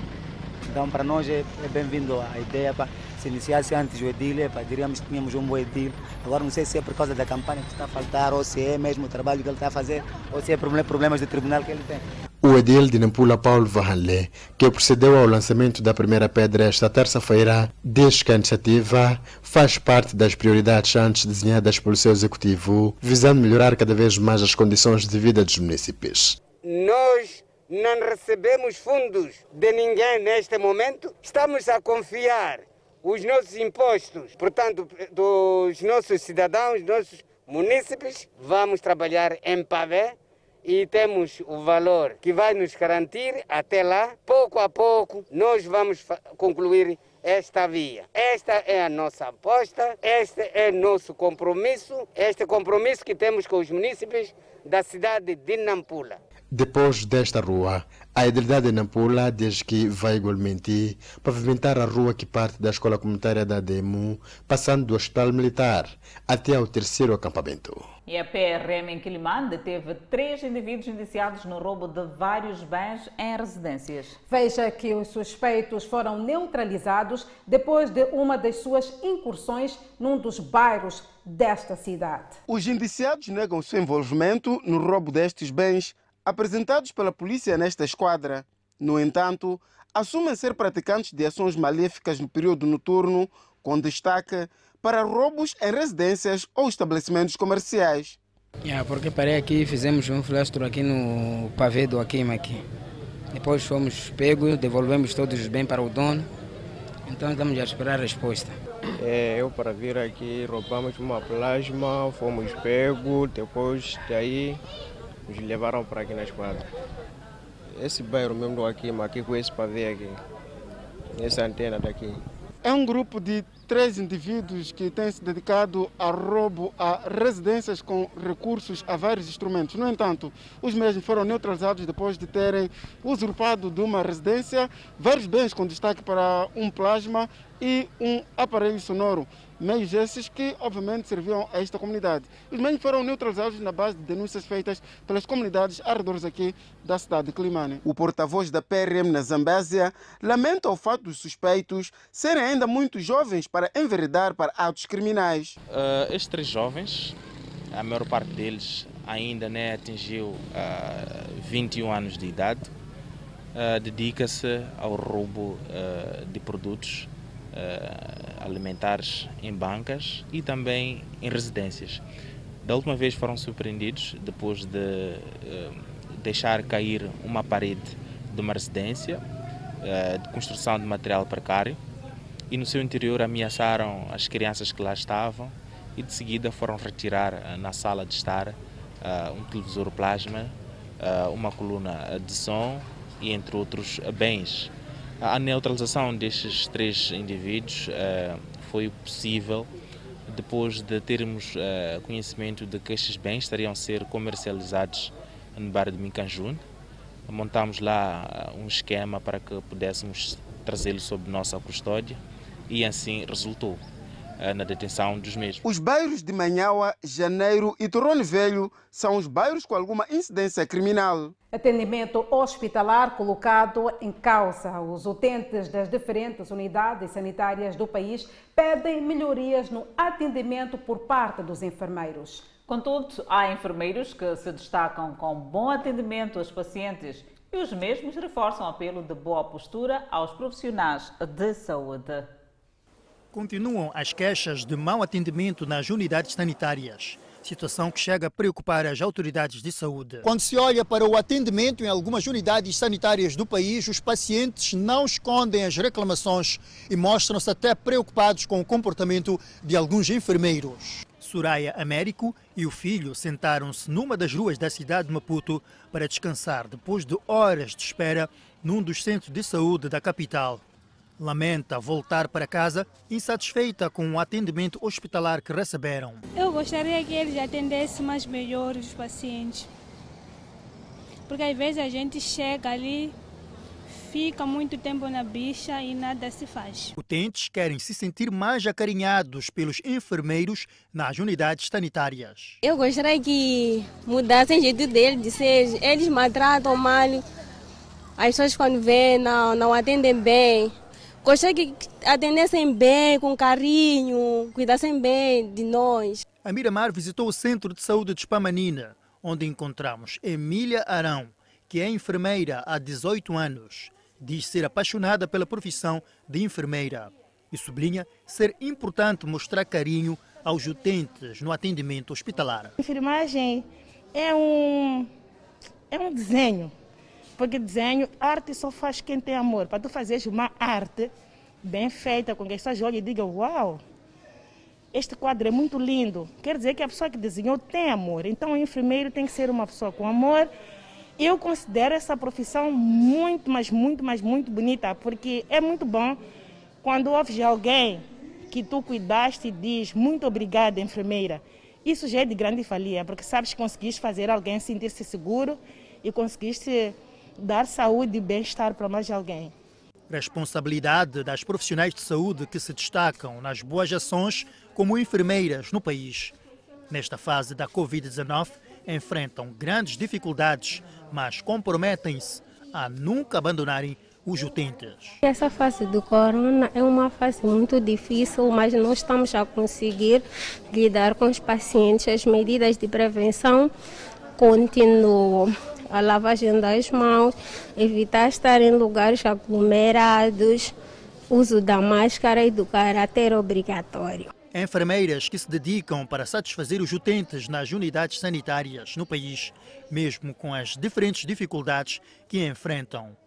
Então, para nós é, é bem-vindo a ideia. Para, se iniciasse antes o edil, para, diríamos que tínhamos um bom edil. Agora, não sei se é por causa da campanha que está a faltar, ou se é mesmo o trabalho que ele está a fazer, ou se é problemas de tribunal que ele tem. O edil de Nampula Paulo Vahanle, que procedeu ao lançamento da primeira pedra esta terça-feira, diz que a iniciativa faz parte das prioridades antes desenhadas pelo seu executivo, visando melhorar cada vez mais as condições de vida dos municípios. Nós não recebemos fundos de ninguém neste momento, estamos a confiar os nossos impostos, portanto, dos nossos cidadãos, nossos munícipes, vamos trabalhar em pavé e temos o valor que vai nos garantir até lá. Pouco a pouco nós vamos concluir esta via. Esta é a nossa aposta, este é nosso compromisso, este compromisso que temos com os munícipes da cidade de Nampula. Depois desta rua, a Edilidade de Nampula diz que vai igualmente pavimentar a rua que parte da Escola Comunitária da Demo, passando do Hospital Militar até ao terceiro acampamento. E a PRM em Quilimane deteve três indivíduos indiciados no roubo de vários bens em residências. Veja que os suspeitos foram neutralizados depois de uma das suas incursões num dos bairros desta cidade. Os indiciados negam seu envolvimento no roubo destes bens apresentados pela polícia nesta esquadra. No entanto, assumem ser praticantes de ações maléficas no período noturno, com destaque para roubos em residências ou estabelecimentos comerciais. Yeah, porque parei aqui, fizemos um flastro aqui no pavê do Aquima aqui. Depois fomos pegos, devolvemos todos os bens para o dono. Então estamos a esperar a resposta. É, eu para vir aqui roubamos uma plasma, fomos pegos, depois daí nos levaram para aqui na esquadra. Esse bairro mesmo aqui, aqui com esse pavê aqui, essa antena daqui. É um grupo de três indivíduos que têm se dedicado a roubo a residências com recursos a vários instrumentos. No entanto, os mesmos foram neutralizados depois de terem usurpado de uma residência vários bens com destaque para um plasma e um aparelho sonoro meios esses que, obviamente, serviam a esta comunidade. Os meios foram neutralizados na base de denúncias feitas pelas comunidades arredores aqui da cidade de Climane. O porta-voz da PRM na Zambésia lamenta o fato dos suspeitos serem ainda muito jovens para enveredar para atos criminais. Uh, estes três jovens, a maior parte deles ainda nem atingiu uh, ah, 21 anos de idade, uh, dedica-se ao roubo de produtos uh, alimentares em bancas e também em residências. Da última vez foram surpreendidos depois de uh, deixar cair uma parede de uma residência uh, de construção de material precário e no seu interior ameaçaram as crianças que lá estavam e de seguida foram retirar na sala de estar um televisor plasma, uma coluna de som e entre outros bens. A neutralização destes três indivíduos foi possível depois de termos conhecimento de que estes bens estariam a ser comercializados no bairro de Micanjun. Montamos lá um esquema para que pudéssemos trazê-los sob nossa custódia e assim resultou na detenção dos mesmos. Os bairros de Manhaua, Janeiro e Torrone Velho são os bairros com alguma incidência criminal. Atendimento hospitalar colocado em causa. Os utentes das diferentes unidades sanitárias do país pedem melhorias no atendimento por parte dos enfermeiros. Contudo, há enfermeiros que se destacam com bom atendimento aos pacientes e os mesmos reforçam o apelo de boa postura aos profissionais de saúde. Continuam as queixas de mau atendimento nas unidades sanitárias, situação que chega a preocupar as autoridades de saúde. Quando se olha para o atendimento em algumas unidades sanitárias do país, os pacientes não escondem as reclamações e mostram-se até preocupados com o comportamento de alguns enfermeiros. Soraya Américo e o filho sentaram-se numa das ruas da cidade de Maputo para descansar depois de horas de espera num dos centros de saúde da capital. Lamenta voltar para casa insatisfeita com o atendimento hospitalar que receberam. Eu gostaria que eles atendessem mais melhor os pacientes. Porque às vezes a gente chega ali, fica muito tempo na bicha e nada se faz. Utentes querem se sentir mais acarinhados pelos enfermeiros nas unidades sanitárias. Eu gostaria que mudassem o jeito deles, de ser, eles maltratam mal, as pessoas quando vêm não, não atendem bem. Gostaria que atendessem bem, com carinho, cuidassem bem de nós. A Miramar visitou o Centro de Saúde de Spamanina, onde encontramos Emília Arão, que é enfermeira há 18 anos. Diz ser apaixonada pela profissão de enfermeira e sublinha ser importante mostrar carinho aos utentes no atendimento hospitalar. A enfermagem é um, é um desenho, porque desenho, arte só faz quem tem amor. Para tu fazeres uma arte bem feita, com que as pessoas olhem e digam, uau, este quadro é muito lindo. Quer dizer que a pessoa que desenhou tem amor. Então o enfermeiro tem que ser uma pessoa com amor. Eu considero essa profissão muito, mas muito, mas muito bonita, porque é muito bom quando ouves alguém que tu cuidaste e diz muito obrigada, enfermeira. Isso já é de grande valia, porque sabes que conseguiste fazer alguém sentir-se seguro e conseguiste dar saúde e bem-estar para mais alguém. Responsabilidade das profissionais de saúde que se destacam nas boas ações como enfermeiras no país. Nesta fase da Covid-19, enfrentam grandes dificuldades, mas comprometem-se a nunca abandonarem os utentes. Essa fase do corona é uma fase muito difícil, mas nós estamos a conseguir lidar com os pacientes. As medidas de prevenção continuam a lavagem das mãos, evitar estar em lugares aglomerados, uso da máscara e do caráter obrigatório. Enfermeiras que se dedicam para satisfazer os utentes nas unidades sanitárias no país, mesmo com as diferentes dificuldades que enfrentam.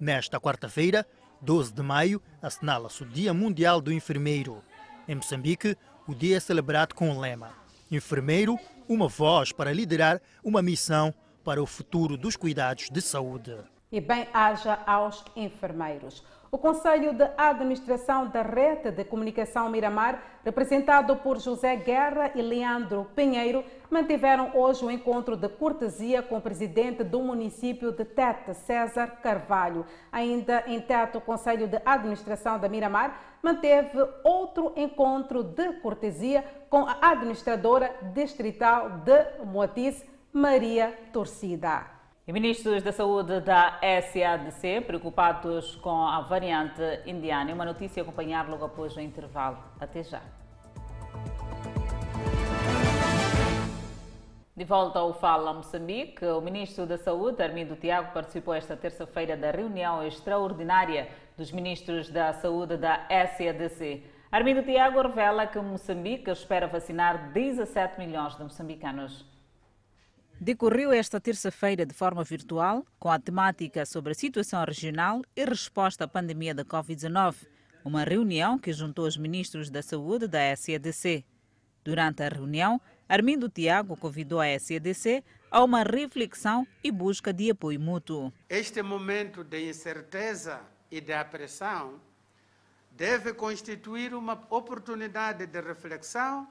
Nesta quarta-feira, 12 de maio, assinala-se o Dia Mundial do Enfermeiro. Em Moçambique, o dia é celebrado com o lema Enfermeiro, uma voz para liderar uma missão para o futuro dos cuidados de saúde. E bem-haja aos enfermeiros. O Conselho de Administração da Rede de Comunicação Miramar, representado por José Guerra e Leandro Pinheiro, mantiveram hoje um encontro de cortesia com o presidente do município de Tete, César Carvalho. Ainda em Tete, o Conselho de Administração da Miramar manteve outro encontro de cortesia com a administradora distrital de Moatiz, Maria Torcida. E ministros da Saúde da SADC preocupados com a variante indiana. Uma notícia a acompanhar logo após o intervalo. Até já. De volta ao Fala Moçambique, o ministro da Saúde, Armindo Tiago, participou esta terça-feira da reunião extraordinária dos ministros da Saúde da SADC. Armindo Tiago revela que Moçambique espera vacinar 17 milhões de moçambicanos. Decorreu esta terça-feira de forma virtual, com a temática sobre a situação regional e resposta à pandemia da Covid-19, uma reunião que juntou os ministros da Saúde da SADC. Durante a reunião, Armindo Tiago convidou a SEDC a uma reflexão e busca de apoio mútuo. Este momento de incerteza e de apressão deve constituir uma oportunidade de reflexão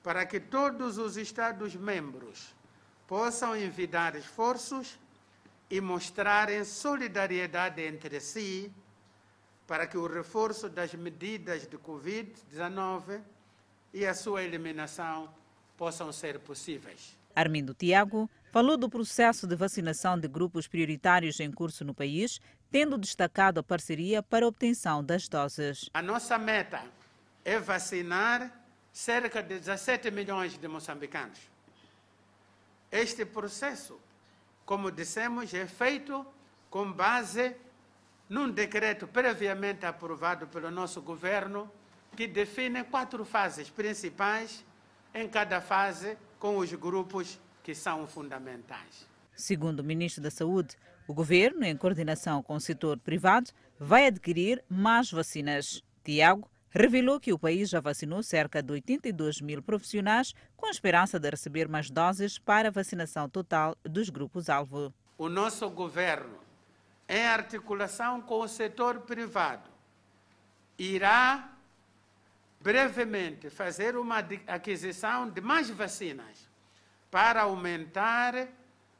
para que todos os Estados-membros possam envidar esforços e mostrarem solidariedade entre si para que o reforço das medidas de Covid-19 e a sua eliminação possam ser possíveis. Armindo Tiago falou do processo de vacinação de grupos prioritários em curso no país, tendo destacado a parceria para a obtenção das doses. A nossa meta é vacinar cerca de 17 milhões de moçambicanos. Este processo, como dissemos, é feito com base num decreto previamente aprovado pelo nosso governo, que define quatro fases principais, em cada fase, com os grupos que são fundamentais. Segundo o ministro da Saúde, o governo, em coordenação com o setor privado, vai adquirir mais vacinas. Tiago revelou que o país já vacinou cerca de 82 mil profissionais, com a esperança de receber mais doses para a vacinação total dos grupos-alvo. O nosso governo, em articulação com o setor privado, irá brevemente fazer uma aquisição de mais vacinas para aumentar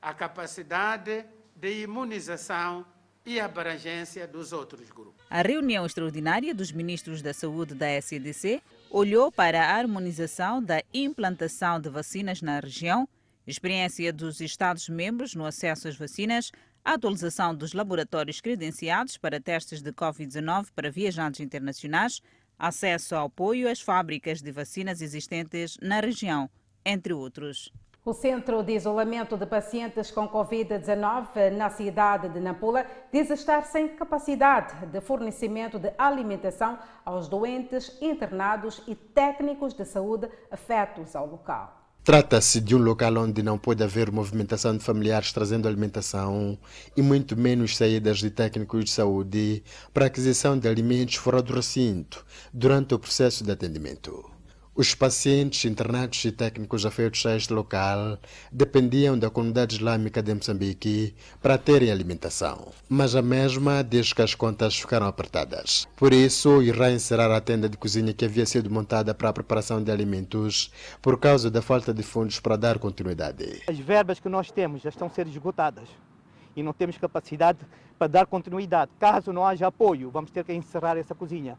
a capacidade de imunização e abrangência dos outros grupos. A reunião extraordinária dos ministros da Saúde da SEDC olhou para a harmonização da implantação de vacinas na região, experiência dos Estados-membros no acesso às vacinas, a atualização dos laboratórios credenciados para testes de Covid-19 para viajantes internacionais, acesso ao apoio às fábricas de vacinas existentes na região, entre outros. O Centro de Isolamento de Pacientes com Covid-19 na cidade de Nampula diz estar sem capacidade de fornecimento de alimentação aos doentes internados e técnicos de saúde afetos ao local. Trata-se de um local onde não pode haver movimentação de familiares trazendo alimentação e muito menos saídas de técnicos de saúde para aquisição de alimentos fora do recinto durante o processo de atendimento. Os pacientes internados e técnicos afeitos a este local dependiam da comunidade islâmica de Moçambique para terem alimentação, mas a mesma diz que as contas ficaram apertadas. Por isso, irá encerrar a tenda de cozinha que havia sido montada para a preparação de alimentos por causa da falta de fundos para dar continuidade. As verbas que nós temos já estão a ser esgotadas e não temos capacidade para dar continuidade. Caso não haja apoio, vamos ter que encerrar essa cozinha.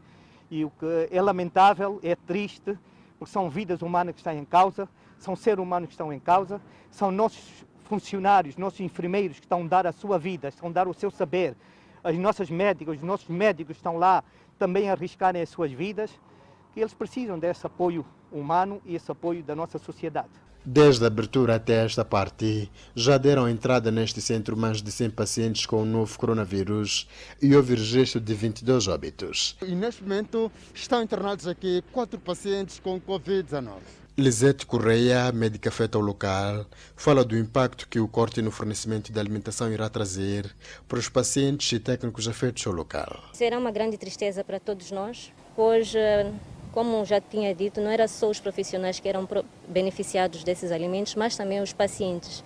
E o que é lamentável, é triste, porque são vidas humanas que estão em causa, são seres humanos que estão em causa, são nossos funcionários, nossos enfermeiros que estão a dar a sua vida, estão a dar o seu saber, as nossas médicas, os nossos médicos estão lá também a arriscarem as suas vidas, que eles precisam desse apoio humano e esse apoio da nossa sociedade. Desde a abertura até esta parte, já deram entrada neste centro mais de 100 pacientes com o novo coronavírus e houve registro de 22 óbitos. E neste momento estão internados aqui quatro pacientes com Covid-19. Lisete Correia, médica afeta ao local, fala do impacto que o corte no fornecimento de alimentação irá trazer para os pacientes e técnicos afetos ao local. Será uma grande tristeza para todos nós, pois como já tinha dito, não era só os profissionais que eram beneficiados desses alimentos, mas também os pacientes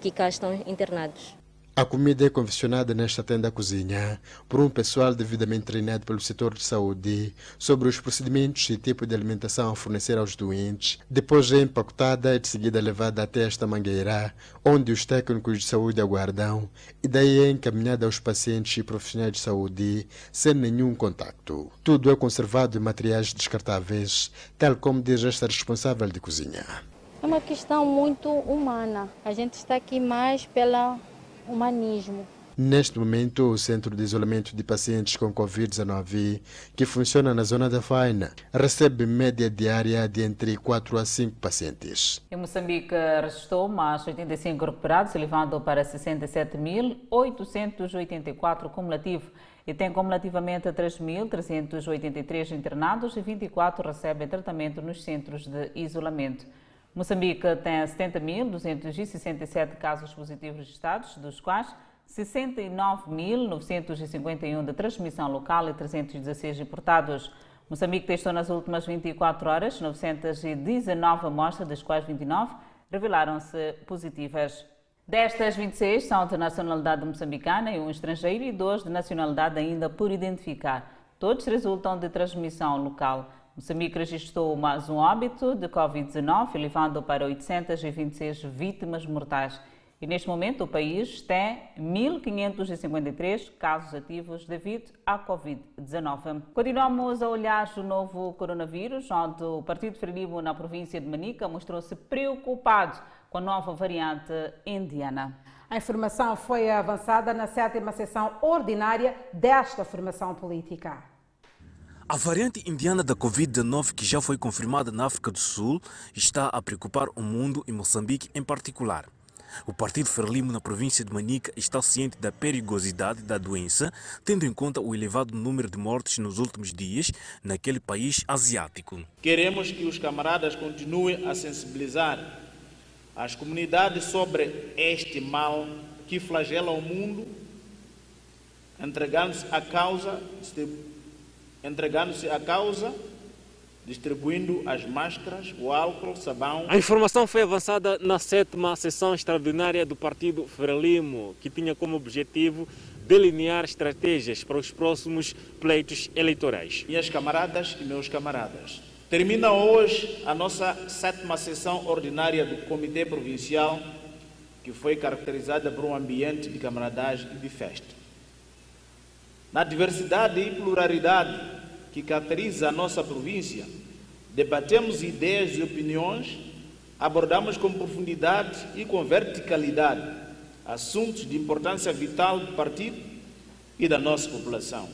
que cá estão internados. A comida é confeccionada nesta tenda cozinha por um pessoal devidamente treinado pelo setor de saúde sobre os procedimentos e tipo de alimentação a fornecer aos doentes. Depois é empacotada e de seguida levada até esta mangueira, onde os técnicos de saúde aguardam, e daí é encaminhada aos pacientes e profissionais de saúde sem nenhum contacto. Tudo é conservado em materiais descartáveis, tal como diz esta responsável de cozinha. É uma questão muito humana. A gente está aqui mais pela humanismo. Neste momento, o Centro de Isolamento de Pacientes com Covid-19, que funciona na zona da Faina, recebe média diária de entre 4 a 5 pacientes. Em Moçambique, restou mais 85 recuperados, elevando para 67.884 cumulativo e tem cumulativamente 3.383 internados e 24 recebem tratamento nos centros de isolamento. Moçambique tem 70.267 casos positivos registrados, dos quais 69.951 de transmissão local e 316 importados. Moçambique testou nas últimas 24 horas 919 amostras, das quais 29 revelaram-se positivas. Destas 26 são de nacionalidade moçambicana e um estrangeiro e dois de nacionalidade ainda por identificar. Todos resultam de transmissão local. Moçambique registrou mais um óbito de Covid-19, elevando para 826 vítimas mortais. E neste momento o país tem 1.553 casos ativos devido à Covid-19. Continuamos a olhar o novo coronavírus, onde o Partido Frelimo na província de Manica mostrou-se preocupado com a nova variante indiana. A informação foi avançada na sétima sessão ordinária desta formação política. A variante indiana da Covid-19, que já foi confirmada na África do Sul, está a preocupar o mundo e Moçambique em particular. O Partido Frelimo na província de Manica está ciente da perigosidade da doença, tendo em conta o elevado número de mortes nos últimos dias naquele país asiático. Queremos que os camaradas continuem a sensibilizar as comunidades sobre este mal que flagela o mundo, entregando-se à causa entregando-se à causa, distribuindo as máscaras, o álcool, sabão. A informação foi avançada na sétima sessão extraordinária do Partido Frelimo, que tinha como objetivo delinear estratégias para os próximos pleitos eleitorais. Minhas camaradas e meus camaradas, termina hoje a nossa sétima sessão ordinária do Comitê Provincial, que foi caracterizada por um ambiente de camaradagem e de festa. Na diversidade e pluralidade que caracteriza a nossa província, debatemos ideias e opiniões, abordamos com profundidade e com verticalidade assuntos de importância vital do partido e da nossa população.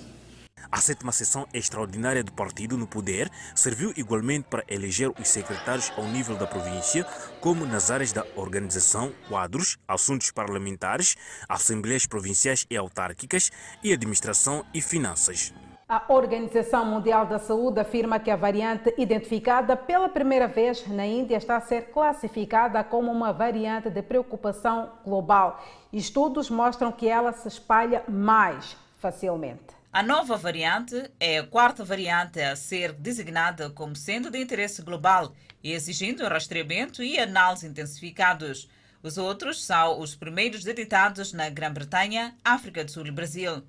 A sétima sessão extraordinária do partido no poder serviu igualmente para eleger os secretários ao nível da província, como nas áreas da organização, quadros, assuntos parlamentares, assembleias provinciais e autárquicas e administração e finanças. A Organização Mundial da Saúde afirma que a variante identificada pela primeira vez na Índia está a ser classificada como uma variante de preocupação global. Estudos mostram que ela se espalha mais facilmente. A nova variante é a quarta variante a ser designada como sendo de interesse global e exigindo rastreamento e análise intensificados. Os outros são os primeiros detectados na Grã-Bretanha, África do Sul e Brasil.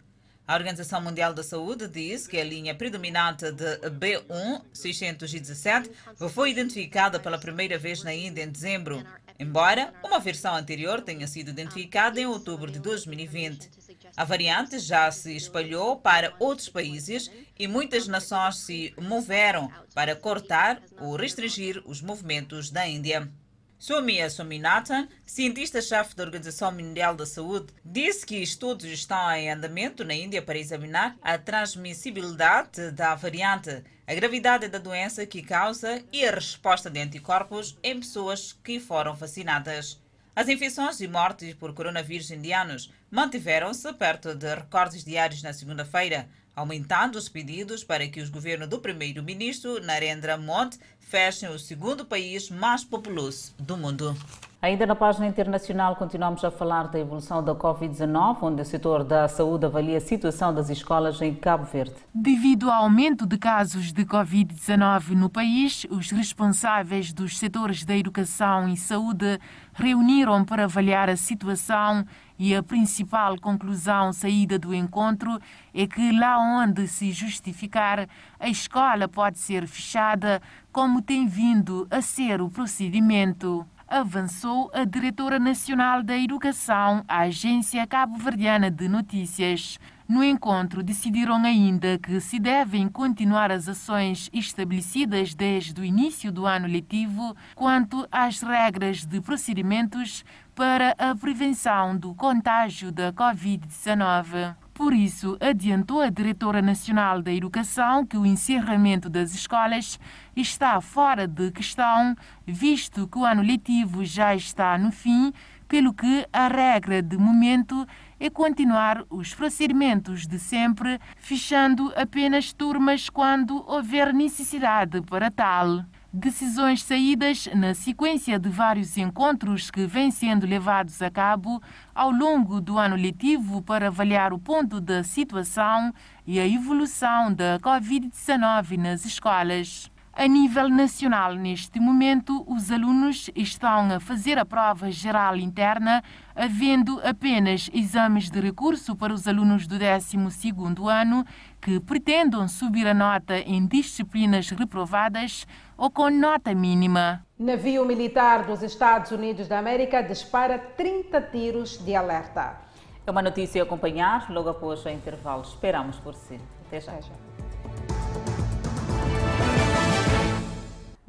A Organização Mundial da Saúde diz que a linha predominante de B1-617 foi identificada pela primeira vez na Índia em dezembro, embora uma versão anterior tenha sido identificada em outubro de 2020. A variante já se espalhou para outros países e muitas nações se moveram para cortar ou restringir os movimentos da Índia. Soumya Swaminathan, cientista-chefe da Organização Mundial da Saúde, disse que estudos estão em andamento na Índia para examinar a transmissibilidade da variante, a gravidade da doença que causa e a resposta de anticorpos em pessoas que foram vacinadas. As infecções e mortes por coronavírus indianos mantiveram-se perto de recordes diários na segunda-feira, aumentando os pedidos para que os governos do primeiro-ministro Narendra Modi fechem o segundo país mais populoso do mundo. Ainda na página internacional, continuamos a falar da evolução da Covid-19, onde o setor da saúde avalia a situação das escolas em Cabo Verde. Devido ao aumento de casos de Covid-19 no país, os responsáveis dos setores da educação e saúde reuniram para avaliar a situação e a principal conclusão saída do encontro é que lá onde se justificar, a escola pode ser fechada, como tem vindo a ser o procedimento avançou a diretora nacional da Educação, a Agência Cabo-Verdiana de Notícias. No encontro, decidiram ainda que se devem continuar as ações estabelecidas desde o início do ano letivo quanto às regras de procedimentos para a prevenção do contágio da Covid-19. Por isso, adiantou a Diretora Nacional da Educação que o encerramento das escolas está fora de questão, visto que o ano letivo já está no fim, pelo que a regra de momento é continuar os procedimentos de sempre, fechando apenas turmas quando houver necessidade para tal. Decisões saídas na sequência de vários encontros que vêm sendo levados a cabo ao longo do ano letivo para avaliar o ponto da situação e a evolução da Covid-19 nas escolas. A nível nacional, neste momento, os alunos estão a fazer a prova geral interna, havendo apenas exames de recurso para os alunos do 12º ano que pretendam subir a nota em disciplinas reprovadas ou com nota mínima. Navio militar dos Estados Unidos da América dispara 30 tiros de alerta. É uma notícia a acompanhar logo após o intervalo. Esperamos por si. Até já. Até já.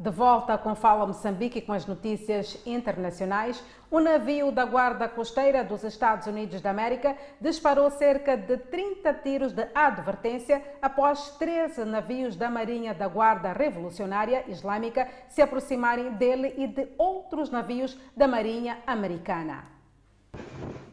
De volta com Fala Moçambique com as notícias internacionais, o navio da Guarda Costeira dos Estados Unidos da América disparou cerca de 30 tiros de advertência após 13 navios da Marinha da Guarda Revolucionária Islâmica se aproximarem dele e de outros navios da Marinha Americana.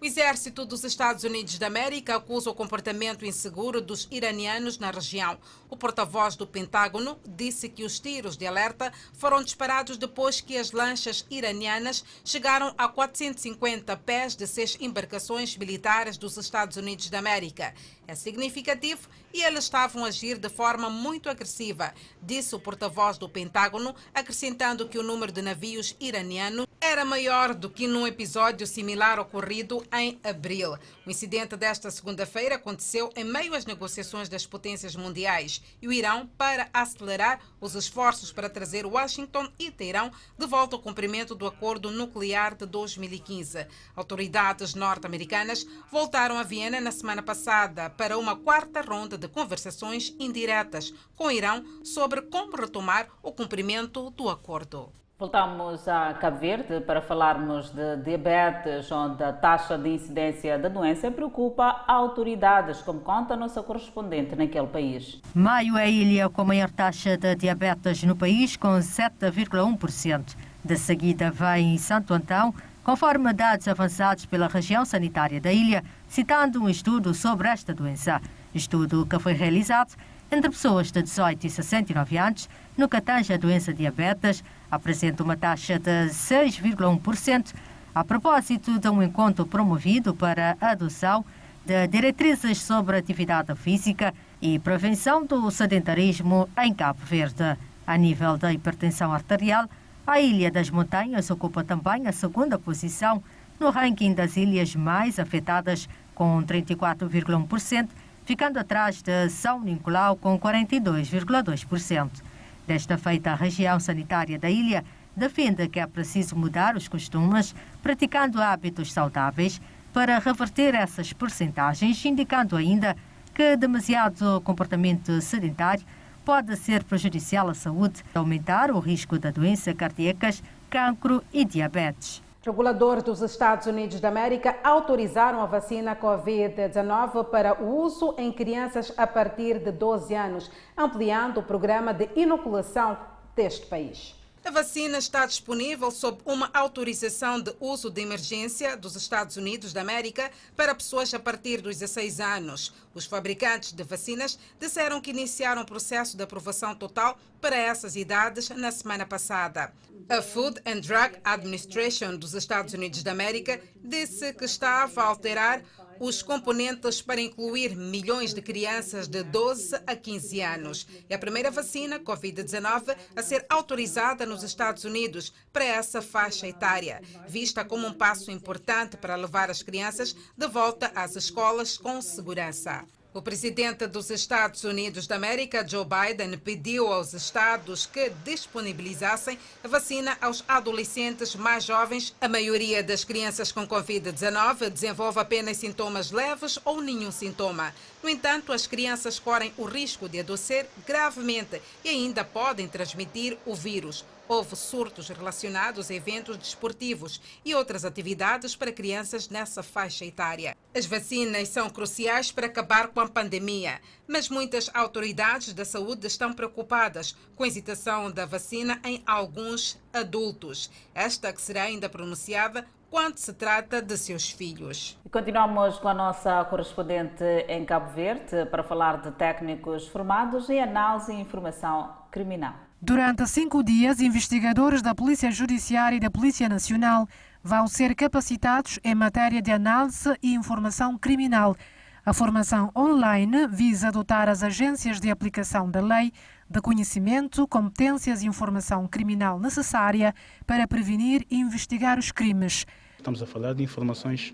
O exército dos Estados Unidos da América acusa o comportamento inseguro dos iranianos na região. O porta-voz do Pentágono disse que os tiros de alerta foram disparados depois que as lanchas iranianas chegaram a 450 pés de seis embarcações militares dos Estados Unidos da América. É significativo e eles estavam a agir de forma muito agressiva, disse o porta-voz do Pentágono, acrescentando que o número de navios iranianos era maior do que num episódio similar ocorrido em abril. O incidente desta segunda-feira aconteceu em meio às negociações das potências mundiais e o Irão para acelerar os esforços para trazer Washington e Teherão de volta ao cumprimento do acordo nuclear de 2015. Autoridades norte-americanas voltaram a Viena na semana passada para uma quarta ronda de conversações indiretas com o Irão sobre como retomar o cumprimento do acordo. Voltamos a Cabo Verde para falarmos de diabetes, onde a taxa de incidência da doença preocupa autoridades, como conta a nossa correspondente naquele país. Maio é a ilha com a maior taxa de diabetes no país, com 7,1%. De seguida vem Santo Antão, conforme dados avançados pela região sanitária da ilha, citando um estudo sobre esta doença. Estudo que foi realizado entre pessoas de 18 e 69 anos, no que tange a doença diabetes, apresenta uma taxa de 6,1%, a propósito de um encontro promovido para a adoção de diretrizes sobre atividade física e prevenção do sedentarismo em Cabo Verde. A nível da hipertensão arterial, a Ilha das Montanhas ocupa também a segunda posição no ranking das ilhas mais afetadas, com 34,1%, ficando atrás de São Nicolau, com 42,2%. Desta feita, a região sanitária da ilha defende que é preciso mudar os costumes, praticando hábitos saudáveis, para reverter essas percentagens, indicando ainda que demasiado comportamento sedentário pode ser prejudicial à saúde, aumentar o risco da doença cardíacas, cancro e diabetes. Reguladores dos Estados Unidos da América autorizaram a vacina Covid-19 para uso em crianças a partir de 12 anos, ampliando o programa de inoculação deste país. A vacina está disponível sob uma autorização de uso de emergência dos Estados Unidos da América para pessoas a partir dos 16 anos. Os fabricantes de vacinas disseram que iniciaram o processo de aprovação total para essas idades na semana passada. A Food and Drug Administration dos Estados Unidos da América disse que estava a alterar os componentes para incluir milhões de crianças de 12 a 15 anos. É a primeira vacina Covid-19 a ser autorizada nos Estados Unidos para essa faixa etária, vista como um passo importante para levar as crianças de volta às escolas com segurança. O presidente dos Estados Unidos da América, Joe Biden, pediu aos estados que disponibilizassem a vacina aos adolescentes mais jovens. A maioria das crianças com Covid-19 desenvolve apenas sintomas leves ou nenhum sintoma. No entanto, as crianças correm o risco de adoecer gravemente e ainda podem transmitir o vírus. Houve surtos relacionados a eventos desportivos e outras atividades para crianças nessa faixa etária. As vacinas são cruciais para acabar com a pandemia, mas muitas autoridades da saúde estão preocupadas com a hesitação da vacina em alguns adultos. Esta que será ainda pronunciada quando se trata de seus filhos. Continuamos com a nossa correspondente em Cabo Verde para falar de técnicos formados em análise e informação criminal. Durante cinco dias, investigadores da Polícia Judiciária e da Polícia Nacional vão ser capacitados em matéria de análise e informação criminal. A formação online visa dotar as agências de aplicação da lei de conhecimento, competências e informação criminal necessária para prevenir e investigar os crimes. Estamos a falar de informações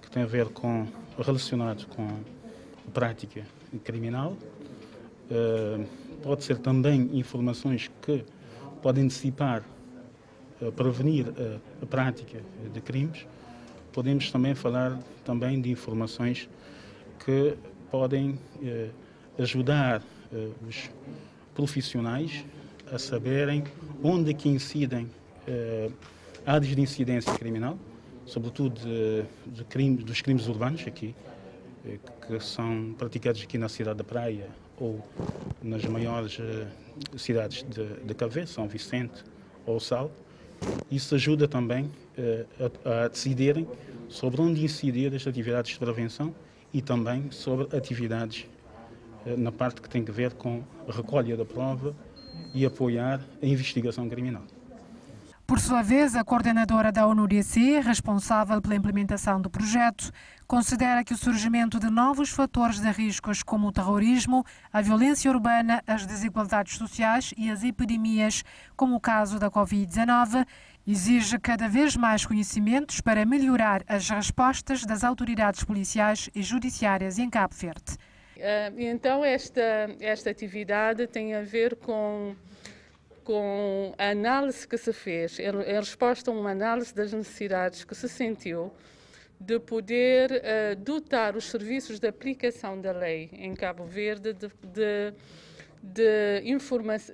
que têm a ver com relacionados com a prática criminal. Uh, pode ser também informações que podem dissipar, uh, prevenir uh, a prática de crimes. Podemos também falar também de informações que podem ajudar os profissionais a saberem onde é que incidem áreas de incidência criminal, sobretudo de, de crime, dos crimes urbanos aqui, eh, que são praticados aqui na cidade da Praia ou nas maiores uh, cidades de, de Cave, São Vicente ou Sal. Isso ajuda também uh, a, a, decidirem sobre onde incidir as atividades de prevenção e também sobre atividades uh, na parte que tem a ver com a recolha da prova e apoiar a investigação criminal. Por sua vez, a coordenadora da ONU-DC, responsável pela implementação do projeto, considera que o surgimento de novos fatores de riscos como o terrorismo, a violência urbana, as desigualdades sociais e as epidemias, como o caso da Covid-19, exige cada vez mais conhecimentos para melhorar as respostas das autoridades policiais e judiciárias em Cabo Verde. Uh, então, esta, esta atividade tem a ver com com a análise que se fez, em resposta a uma análise das necessidades que se sentiu de poder uh, dotar os serviços de aplicação da lei em Cabo Verde de, de de,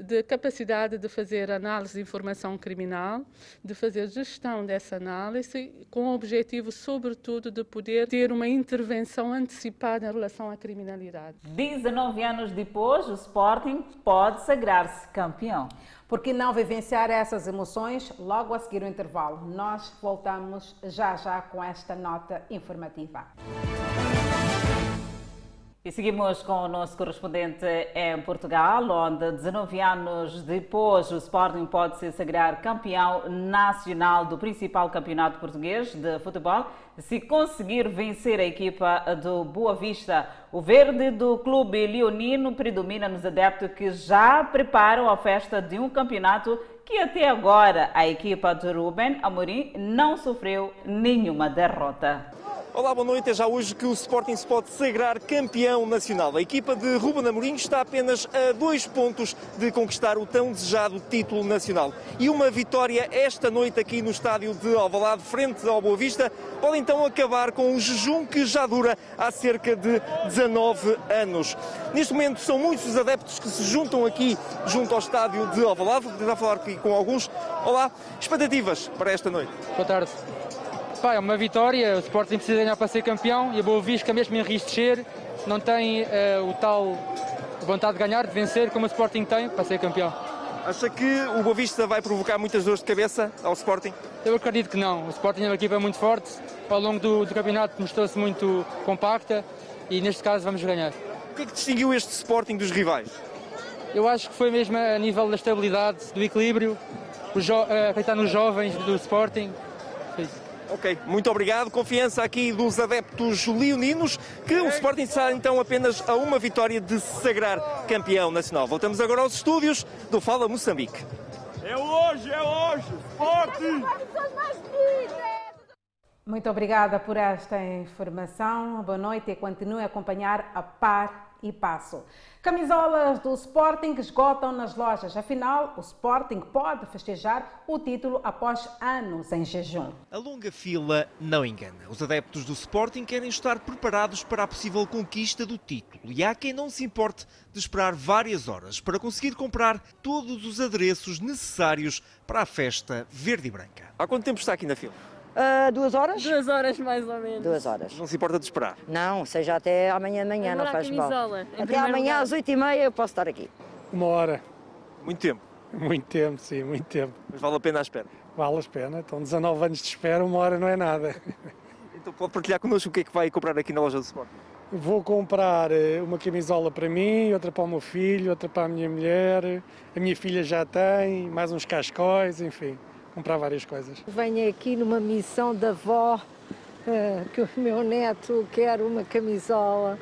de capacidade de fazer análise de informação criminal, de fazer gestão dessa análise, com o objetivo, sobretudo, de poder ter uma intervenção antecipada em relação à criminalidade. 19 anos depois, o Sporting pode sagrar-se campeão. Por que não vivenciar essas emoções logo a seguir o intervalo? Nós voltamos já já com esta nota informativa. E seguimos com o nosso correspondente em Portugal, onde 19 anos depois o Sporting pode se sagrar campeão nacional do principal campeonato português de futebol, se conseguir vencer a equipa do Boa Vista. O verde do clube leonino predomina nos adeptos que já preparam a festa de um campeonato que até agora a equipa de Ruben Amorim não sofreu nenhuma derrota. Olá, boa noite. É já hoje que o Sporting se pode sagrar campeão nacional. A equipa de Ruben Amorim está apenas a dois pontos de conquistar o tão desejado título nacional. E uma vitória esta noite aqui no estádio de Alvalade, frente ao Boa Vista, pode então acabar com o jejum que já dura há cerca de 19 anos. Neste momento são muitos os adeptos que se juntam aqui junto ao estádio de Alvalade. Vou tentar falar aqui com alguns. Olá, expectativas para esta noite? Boa tarde. Pá, é uma vitória, o Sporting precisa ganhar para ser campeão e a Boa Vista, mesmo em risco de descer, não tem uh, o tal vontade de ganhar, de vencer, como o Sporting tem para ser campeão. Acha que o Boa Vista vai provocar muitas dores de cabeça ao Sporting? Eu acredito que não. O Sporting é uma equipa muito forte, ao longo do, do campeonato mostrou-se muito compacta e neste caso vamos ganhar. O que é que distinguiu este Sporting dos rivais? Eu acho que foi mesmo a nível da estabilidade, do equilíbrio, eh, acreditar nos jovens do Sporting. Foi isso. Ok, muito obrigado. Confiança aqui dos adeptos leoninos, que o Sporting está então apenas a uma vitória de se sagrar campeão nacional. Voltamos agora aos estúdios do Fala Moçambique. É hoje, é hoje, Sporting! Muito obrigada por esta informação. Boa noite e continue a acompanhar a par e passo. Camisolas do Sporting esgotam nas lojas. Afinal, o Sporting pode festejar o título após anos em jejum. A longa fila não engana. Os adeptos do Sporting querem estar preparados para a possível conquista do título. E há quem não se importe de esperar várias horas para conseguir comprar todos os adereços necessários para a festa verde e branca. Há quanto tempo está aqui na fila? Uh, duas horas? Duas horas mais ou menos. Duas horas. Não se importa de esperar? Não, seja até amanhã de manhã, não faz mal. Até amanhã lugar. às oito e meia eu posso estar aqui. Uma hora. Muito tempo? Muito tempo, sim, muito tempo. Mas vale a pena a espera? Vale a pena. Estão 19 anos de espera, uma hora não é nada. Então pode partilhar connosco o que é que vai comprar aqui na loja do Sport? Vou comprar eh, uma camisola para mim, outra para o meu filho, outra para a minha mulher. A minha filha já tem, mais uns cascóis, enfim, comprar várias coisas. Venho aqui numa missão da avó, eh, que o meu neto quer uma camisola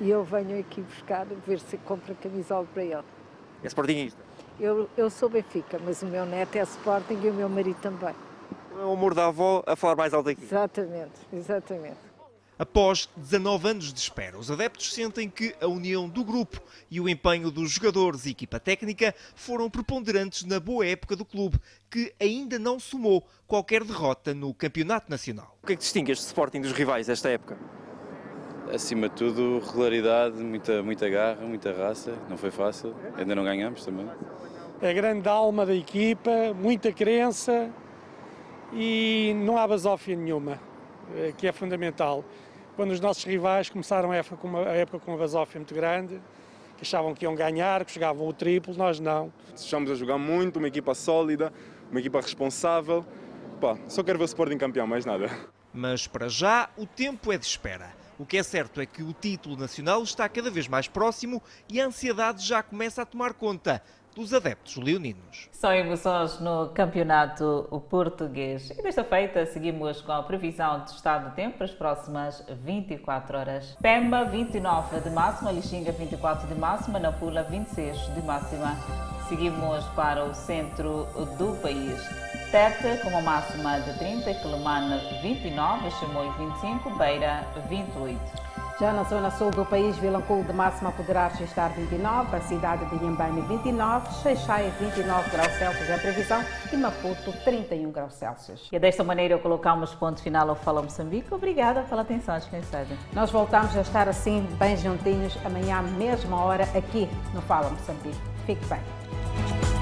e eu venho aqui buscar, ver se compro a camisola para ele. É sportingista? Eu, eu sou Benfica, mas o meu neto é Sporting e o meu marido também. É o amor da avó a falar mais alto aqui. Exatamente, exatamente. Após 19 anos de espera, os adeptos sentem que a união do grupo e o empenho dos jogadores e equipa técnica foram preponderantes na boa época do clube, que ainda não somou qualquer derrota no Campeonato Nacional. O que é que distingue este Sporting dos rivais desta época? Acima de tudo, regularidade, muita, muita garra, muita raça. Não foi fácil, ainda não ganhamos também. É a grande alma da equipa, muita crença e não há basófia nenhuma, eh, que é fundamental quando os nossos rivais começaram a época com uma, a época com uma basófia muito grande, que achavam que iam ganhar, que jogavam o triplo, nós não. Estamos a jogar muito, uma equipa sólida, uma equipa responsável. Pá, só quero ver o Sporting campeão, mais nada. Mas para já o tempo é de espera. O que é certo é que o título nacional está cada vez mais próximo e a ansiedade já começa a tomar conta dos adeptos leoninos. São emoções no campeonato português. E desta feita seguimos com a previsão do estado do tempo para as próximas 24 horas. Pemba 29 de máxima, Lixinga 24 de máxima, Nampula 26 de máxima. Seguimos para o centro do país. Tete com uma máxima de 30, Quelimane 29, Chimoio 25, Beira 28. Já na zona sul do país, Vilanculo de máxima poderá registrar 29, a cidade de Inhambane 29, Xeixai 29 graus Celsius é a previsão e Maputo 31 graus Celsius. E desta maneira colocamos ponto final ao Fala Moçambique. Obrigada pela atenção dispensada. Nós voltamos a estar assim bem juntinhos amanhã, mesma hora, aqui no Fala Moçambique. Fique bem.